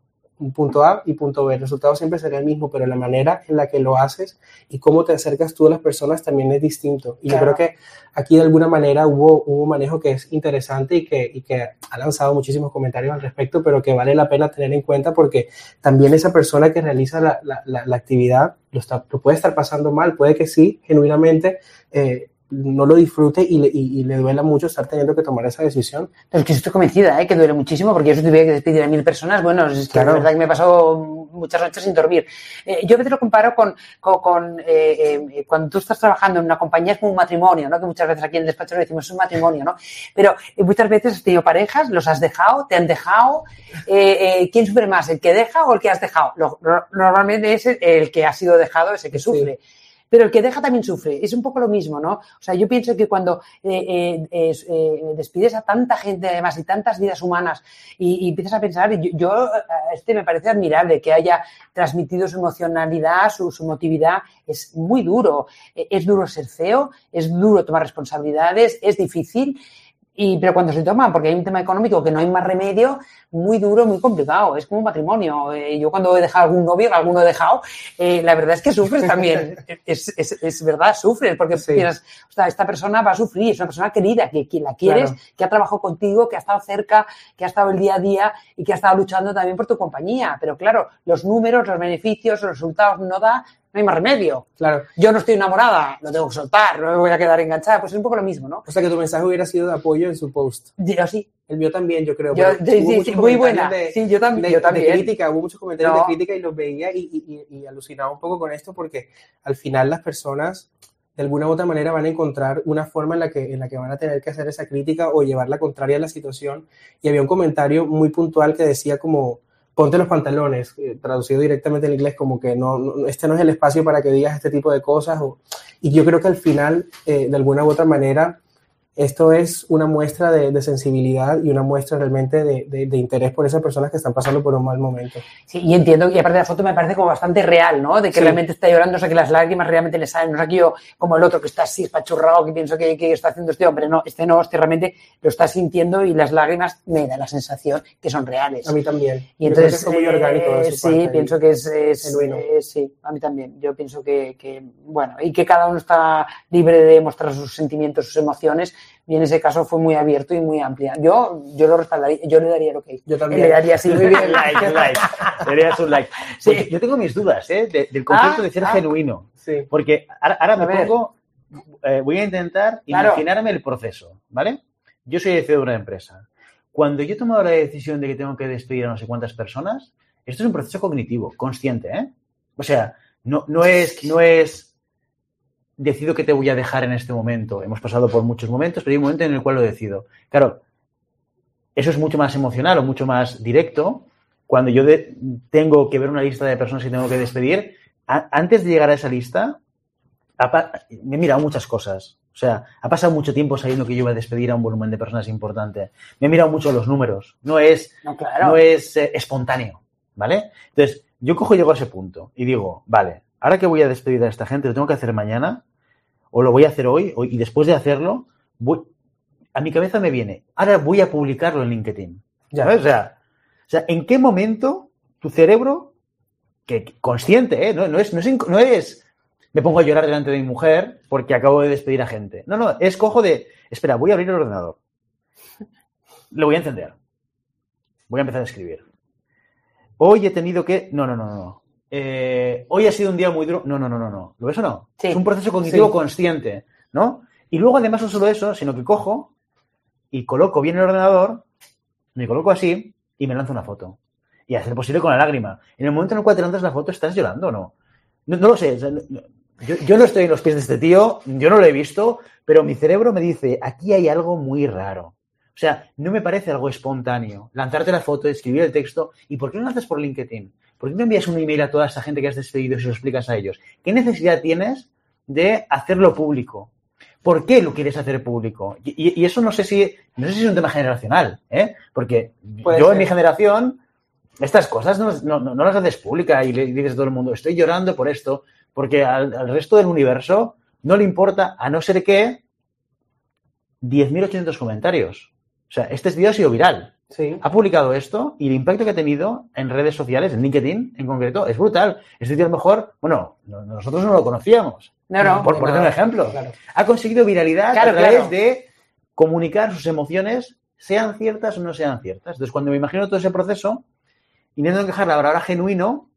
punto A y punto B. El resultado siempre será el mismo, pero la manera en la que lo haces y cómo te acercas tú a las personas también es distinto. Y claro. yo creo que aquí de alguna manera hubo, hubo un manejo que es interesante y que, y que ha lanzado muchísimos comentarios al respecto, pero que vale la pena tener en cuenta porque también esa persona que realiza la, la, la, la actividad lo, está, lo, puede estar pasando mal, puede que sí, genuinamente. Eh, no lo disfrute y le, y, y le, duela mucho estar teniendo que tomar esa decisión. Es que estoy convencida, ¿eh? que duele muchísimo, porque yo si tuviera que despedir a mil personas, bueno, es que claro. la verdad que me pasó muchas noches sin dormir. Eh, yo a veces lo comparo con, con, con eh, eh, cuando tú estás trabajando en una compañía, es como un matrimonio, ¿no? que muchas veces aquí en el despacho lo decimos, es un matrimonio, ¿no? pero eh, muchas veces has tenido parejas, los has dejado, te han dejado, eh, ¿quién sufre más, el que deja o el que has dejado? Lo, normalmente es el que ha sido dejado, es el que sufre. Sí pero el que deja también sufre. Es un poco lo mismo, ¿no? O sea, yo pienso que cuando eh, eh, eh, despides a tanta gente, además, y tantas vidas humanas, y, empiezas a pensar, yo, yo, este me parece admirable que haya transmitido su emocionalidad, su, su emotividad, es muy duro. Es duro ser feo, es duro tomar responsabilidades, es difícil. Y, pero cuando se toma, porque hay un tema económico que no hay más remedio, muy duro, muy complicado. Es como un matrimonio. Eh, yo cuando he dejado algún novio, alguno he dejado, eh, la verdad es que sufres también. <laughs> es, es, es, verdad, sufres, porque sí. piensas, o sea, esta persona va a sufrir, es una persona querida, que, que la quieres, claro. que ha trabajado contigo, que ha estado cerca, que ha estado el día a día y que ha estado luchando también por tu compañía. Pero claro, los números, los beneficios, los resultados no da, no hay más remedio. Claro. Yo no estoy enamorada, lo tengo que soltar, no me voy a quedar enganchada. Pues es un poco lo mismo, ¿no? O sea, que tu mensaje hubiera sido de apoyo en su post. Yo sí. El mío también, yo creo. Yo, sí, sí, sí muy buena. De, sí, yo también. De, yo también. de crítica, hubo muchos comentarios no. de crítica y los veía y, y, y, alucinaba un poco con esto porque al final las personas de alguna u otra manera van a encontrar una forma en la que, en la que van a tener que hacer esa crítica o llevar la contraria a la situación. Y había un comentario muy puntual que decía como, ponte los pantalones, eh, traducido directamente en inglés como que no, no, este no es el espacio para que digas este tipo de cosas. Y yo creo que al final, eh, de alguna u otra manera, esto es una muestra de, de, sensibilidad y una muestra realmente de, de, de, interés por esas personas que están pasando por un mal momento. Sí, y entiendo, y aparte la foto me parece como bastante real, ¿no? De que sí. realmente está llorando, o sea, que las lágrimas realmente le salen, no es aquí yo como el otro que está así espachurrado, que pienso que, que está haciendo este hombre, no, este no, este realmente lo está sintiendo y las lágrimas me da la sensación que son reales. A mí también. Y entonces, es muy orgánico. Eh, sí, pienso que es, es eh, sí, a mí también. Yo pienso que, que, bueno, y que cada uno está libre de mostrar sus sentimientos, sus emociones, y en ese caso fue muy abierto y muy amplia. Yo, yo lo respaldaría, yo le daría lo que Yo también. Le daría así, muy bien. like, <laughs> like. Le darías un like. Sí. Pues yo tengo mis dudas, ¿eh? De, del concepto ah, de ser ah, genuino. Sí. Porque ahora, ahora me pongo, eh, voy a intentar claro. imaginarme el proceso, ¿vale? Yo soy el CEO de una empresa. Cuando yo he tomado la decisión de que tengo que despedir a no sé cuántas personas, esto es un proceso cognitivo, consciente, ¿eh? O sea, no, no es, no es decido que te voy a dejar en este momento. Hemos pasado por muchos momentos, pero hay un momento en el cual lo decido. Claro, eso es mucho más emocional o mucho más directo. Cuando yo de, tengo que ver una lista de personas que tengo que despedir, a, antes de llegar a esa lista, me he mirado muchas cosas. O sea, ha pasado mucho tiempo sabiendo que yo iba a despedir a un volumen de personas importante. Me he mirado mucho los números. No es, no, claro. no es eh, espontáneo, ¿vale? Entonces, yo cojo y llego a ese punto y digo, vale, ahora que voy a despedir a esta gente, lo tengo que hacer mañana, o lo voy a hacer hoy, y después de hacerlo, voy, a mi cabeza me viene, ahora voy a publicarlo en LinkedIn. Ya. ¿Sabes? O sea, o sea, ¿en qué momento tu cerebro, que consciente, ¿eh? no, no es, no, es, inc- no es me pongo a llorar delante de mi mujer porque acabo de despedir a gente. No, no, es cojo de, espera, voy a abrir el ordenador. Lo voy a encender. Voy a empezar a escribir. Hoy he tenido que... No, no, no, no. Eh, hoy ha sido un día muy duro. No, no, no, no, no. ¿Lo ves o no? Sí. Es un proceso cognitivo Sí. consciente, ¿no? Y luego además no solo eso, sino que cojo y coloco bien el ordenador, me coloco así y me lanzo una foto. Y a ser posible con la lágrima. En el momento en el cual te lanzas la foto, ¿estás llorando o no? No, no lo sé. yo, yo no estoy en los pies de este tío, yo no lo he visto, pero mi cerebro me dice, aquí hay algo muy raro. O sea, no me parece algo espontáneo. Lanzarte la foto, escribir el texto. ¿Y por qué no lo haces por LinkedIn? ¿Por qué no envías un email a toda esa gente que has despedido y se lo explicas a ellos? ¿Qué necesidad tienes de hacerlo público? ¿Por qué lo quieres hacer público? Y, eso no sé si no sé si es un tema generacional, ¿eh? Porque Puede yo ser. en mi generación estas cosas no, no- no- las haces públicas y le dices a todo el mundo, estoy llorando por esto, porque al, al resto del universo no le importa, a no ser que 10.800 comentarios. O sea, este vídeo ha sido viral. Sí. Ha publicado esto y el impacto que ha tenido en redes sociales, en LinkedIn en concreto, es brutal. Este tío a lo mejor, bueno, no- nosotros no lo conocíamos. No, no. Por poner un ejemplo. Claro. Ha conseguido viralidad Claro, a través claro. de comunicar sus emociones, sean ciertas o no sean ciertas. Entonces, cuando me imagino todo ese proceso, intento encajar la palabra genuino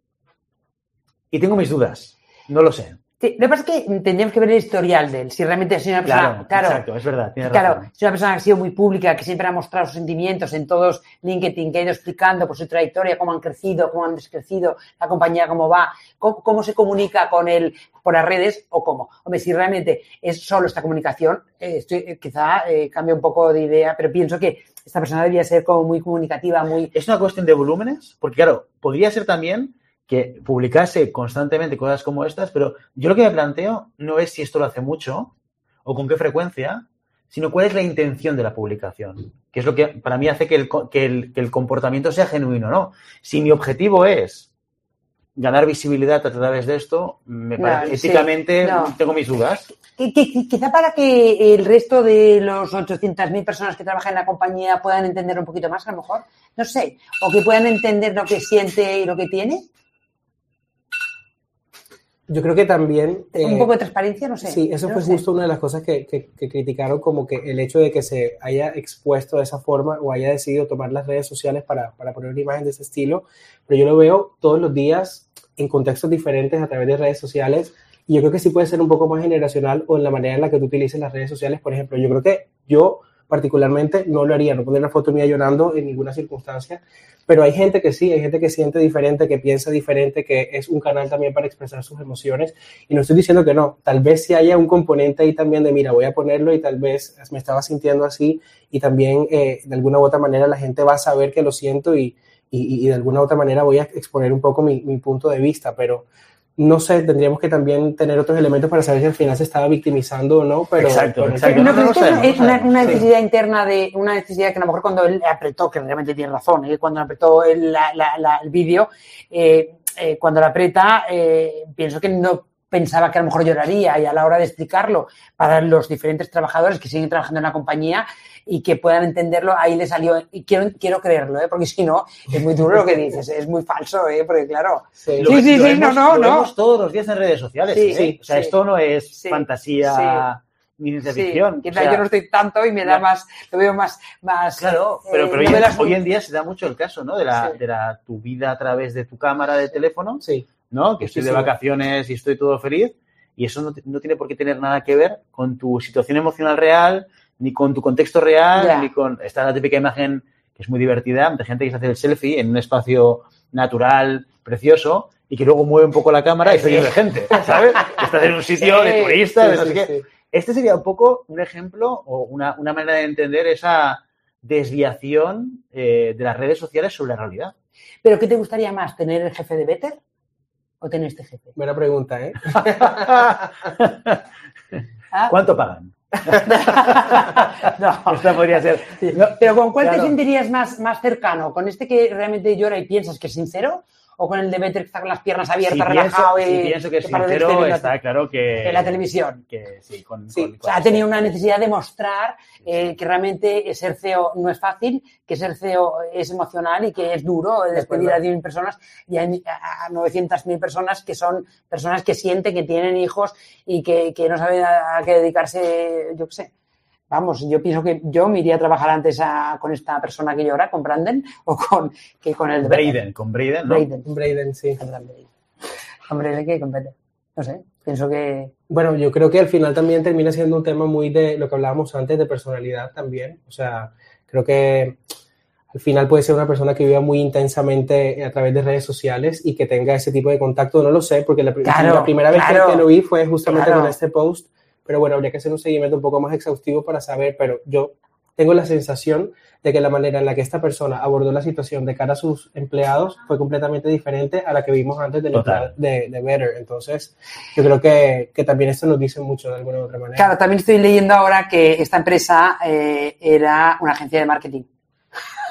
y tengo mis dudas. No lo sé. Sí, lo que pasa es que tendríamos que ver el historial de él, si realmente es una persona. Claro, exacto, es verdad. Claro, razón. es una persona que ha sido muy pública, que siempre ha mostrado sus sentimientos en todos LinkedIn, que ha ido explicando por su trayectoria, cómo han crecido, cómo han descrecido, la compañía cómo va, cómo, cómo se comunica con él por las redes o cómo. Hombre, si realmente es solo esta comunicación, eh, estoy, eh, quizá eh, cambie un poco de idea, pero pienso que esta persona debería ser como muy comunicativa, muy... ¿Es una cuestión de volúmenes? Porque, claro, podría ser también que publicase constantemente cosas como estas, pero yo lo que me planteo no es si esto lo hace mucho o con qué frecuencia, sino cuál es la intención de la publicación, que es lo que para mí hace que el, que el, que el comportamiento sea genuino, ¿no? Si mi objetivo es ganar visibilidad a través de esto, me No, parece, sí, éticamente no. tengo mis dudas. Quizá para que el resto de los 800.000 personas que trabajan en la compañía puedan entender un poquito más, a lo mejor, no sé, o que puedan entender lo que siente y lo que tiene, Yo creo que también... eh, un poco de transparencia, no sé. Sí, eso No fue sé. justo una de las cosas que, que- que criticaron, como que el hecho de que se haya expuesto de esa forma o haya decidido tomar las redes sociales para, para poner una imagen de ese estilo, pero yo lo veo todos los días en contextos diferentes a través de redes sociales y yo creo que sí puede ser un poco más generacional o en la manera en la que tú utilices las redes sociales. Por ejemplo, yo creo que yo particularmente no lo haría, no pondría una foto mía llorando en ninguna circunstancia, pero hay gente que sí, hay gente que siente diferente, que piensa diferente, que es un canal también para expresar sus emociones. Y no estoy diciendo que no, tal vez sí haya un componente ahí también de, mira, voy a ponerlo y tal vez me estaba sintiendo así. Y también eh, de alguna u otra manera la gente va a saber que lo siento y, y, y de alguna u otra manera voy a exponer un poco mi, mi punto de vista, pero no sé, tendríamos que también tener otros elementos para saber si al final se estaba victimizando o no, pero... Exacto, pero- exacto. No, no es una, Sí. necesidad interna de una necesidad que a lo mejor cuando él apretó, que realmente tiene razón, ¿eh? cuando apretó el, la- la- la- el vídeo, eh, eh, cuando lo aprieta, eh, pienso que no pensaba que a lo mejor lloraría y a la hora de explicarlo para los diferentes trabajadores que siguen trabajando en la compañía y que puedan entenderlo, ahí le salió, y quiero, quiero creerlo, ¿eh? porque si no, es muy duro lo que dices, es muy falso, ¿eh? porque claro, Sí. Sí, sí, no, no, lo no. vemos todos los días en redes sociales. Sí, ¿eh? sí, o sea, esto no es Sí, fantasía ni ciencia ficción. quizá O sea, yo no estoy tanto y me da no. más, lo veo más, más Claro, pero, pero hoy, en, hoy día se da mucho el caso, ¿no? De la, Sí. de la tu vida a través de tu cámara de teléfono, Sí, ¿no? Que estoy de Muchísimo. vacaciones y estoy todo feliz. Y eso no, no tiene por qué tener nada que ver con tu situación emocional real, ni con tu contexto real, ni con. Esta es la típica imagen que es muy divertida, de gente que se hace el selfie en un espacio natural, precioso, y que luego mueve un poco la cámara y está lleno de gente, ¿sabes? <laughs> Estás en un sitio de turistas, no sé. Este sería un poco un ejemplo o una, una manera de entender esa desviación eh, de las redes sociales sobre la realidad. ¿Pero qué te gustaría más, tener el jefe de Better o tener este jefe? Buena pregunta, ¿eh? <laughs> Ah, ¿Cuánto pagan? <laughs> no. <laughs> Esta podría ser. No, Pero ¿con cuál te sentirías más, más cercano? ¿Con este que realmente llora y piensas que es sincero? O con el de Better que está con las piernas abiertas, Si relajado pienso, y si pienso que es parece sincero, está claro que... en la televisión. Que sí, con, Sí, con- O sea, ha tenido una necesidad de mostrar eh, que realmente ser CEO no es fácil, que ser CEO es emocional y que es duro despedir a 10.000 personas y a a 900.000 personas que son personas que sienten que tienen hijos y que, que no saben a, a qué dedicarse, yo qué sé. Vamos, yo pienso que yo me iría a trabajar antes a- con esta persona que llora, con Brandon, <laughs> o con, que con el de Braden, con Braden, ¿no? Braden. Braden, sí. Con Braden. Hombre, ¿de qué? Con Peter. No sé, pienso que... Bueno, yo creo que al final también termina siendo un tema muy de lo que hablábamos antes de personalidad también. O sea, creo que al final puede ser una persona que viva muy intensamente a través de redes sociales y que tenga ese tipo de contacto. No lo sé, porque la, Claro, la primera vez que- claro. que, lo vi fue justamente Claro. con este post. Pero bueno, habría que hacer un seguimiento un poco más exhaustivo para saber. Pero yo tengo la sensación de que la manera en la que esta persona abordó la situación de cara a sus empleados fue completamente diferente a la que vimos antes empleado de, de Better. Entonces, yo creo que, que también esto nos dice mucho de alguna u otra manera. Claro, también estoy leyendo ahora que esta empresa eh, era una agencia de marketing. <laughs>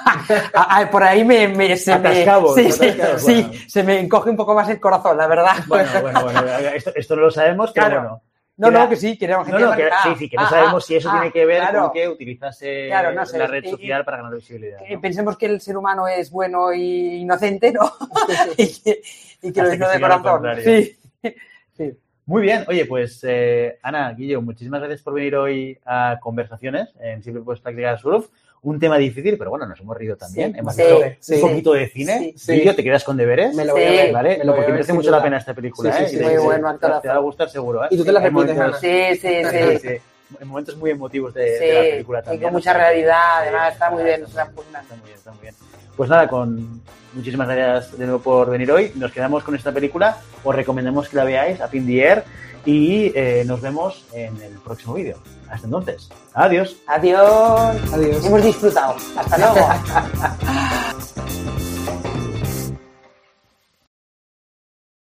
Ah, ah, por ahí me, me- se, me, sí, sí, atascabos, sí, bueno. se me encoge un poco más el corazón, la verdad. Bueno, bueno, bueno, esto, esto no lo sabemos, pero Claro. bueno. No, no, que sí, que era una No, no, que, sí, sí, que no Ah, sabemos ah, si eso ah, tiene que ver claro. con que utilizase Claro, no sé, la red y- y- social para ganar visibilidad. Pensemos que el ser humano es bueno y inocente, ¿no? <laughs> y que, y que lo hizo de corazón. Sí. <laughs> sí. Muy bien, oye, pues eh, Ana, Guillo, muchísimas gracias por venir hoy a Conversaciones en Siempre Puedes Practicar Surf. Un tema difícil, pero bueno, nos hemos reído también. Sí, hemos sí, visto sí. un poquito de cine. Sí, sí. Guillo, ¿te quedas con deberes? Me lo voy a ver. ¿Vale? me lo porque merece mucho la pena esta película, Sí, sí, ¿eh? sí, Y muy te- bueno, te, va a gustar seguro, ¿eh? Y tú te la repites, momentos- Sí, <laughs> sí, Sí. En momentos muy emotivos de, la película y también. con o mucha realidad, además está muy bien, Está, está muy bien. está muy bien, está muy bien. Pues nada, con muchísimas gracias de nuevo por venir hoy. Nos quedamos con esta película. Os recomendamos que la veáis a Pin the Air y eh, nos vemos en el próximo vídeo. Hasta entonces. Adiós. Adiós. Adiós. Hemos disfrutado. Hasta luego. <laughs>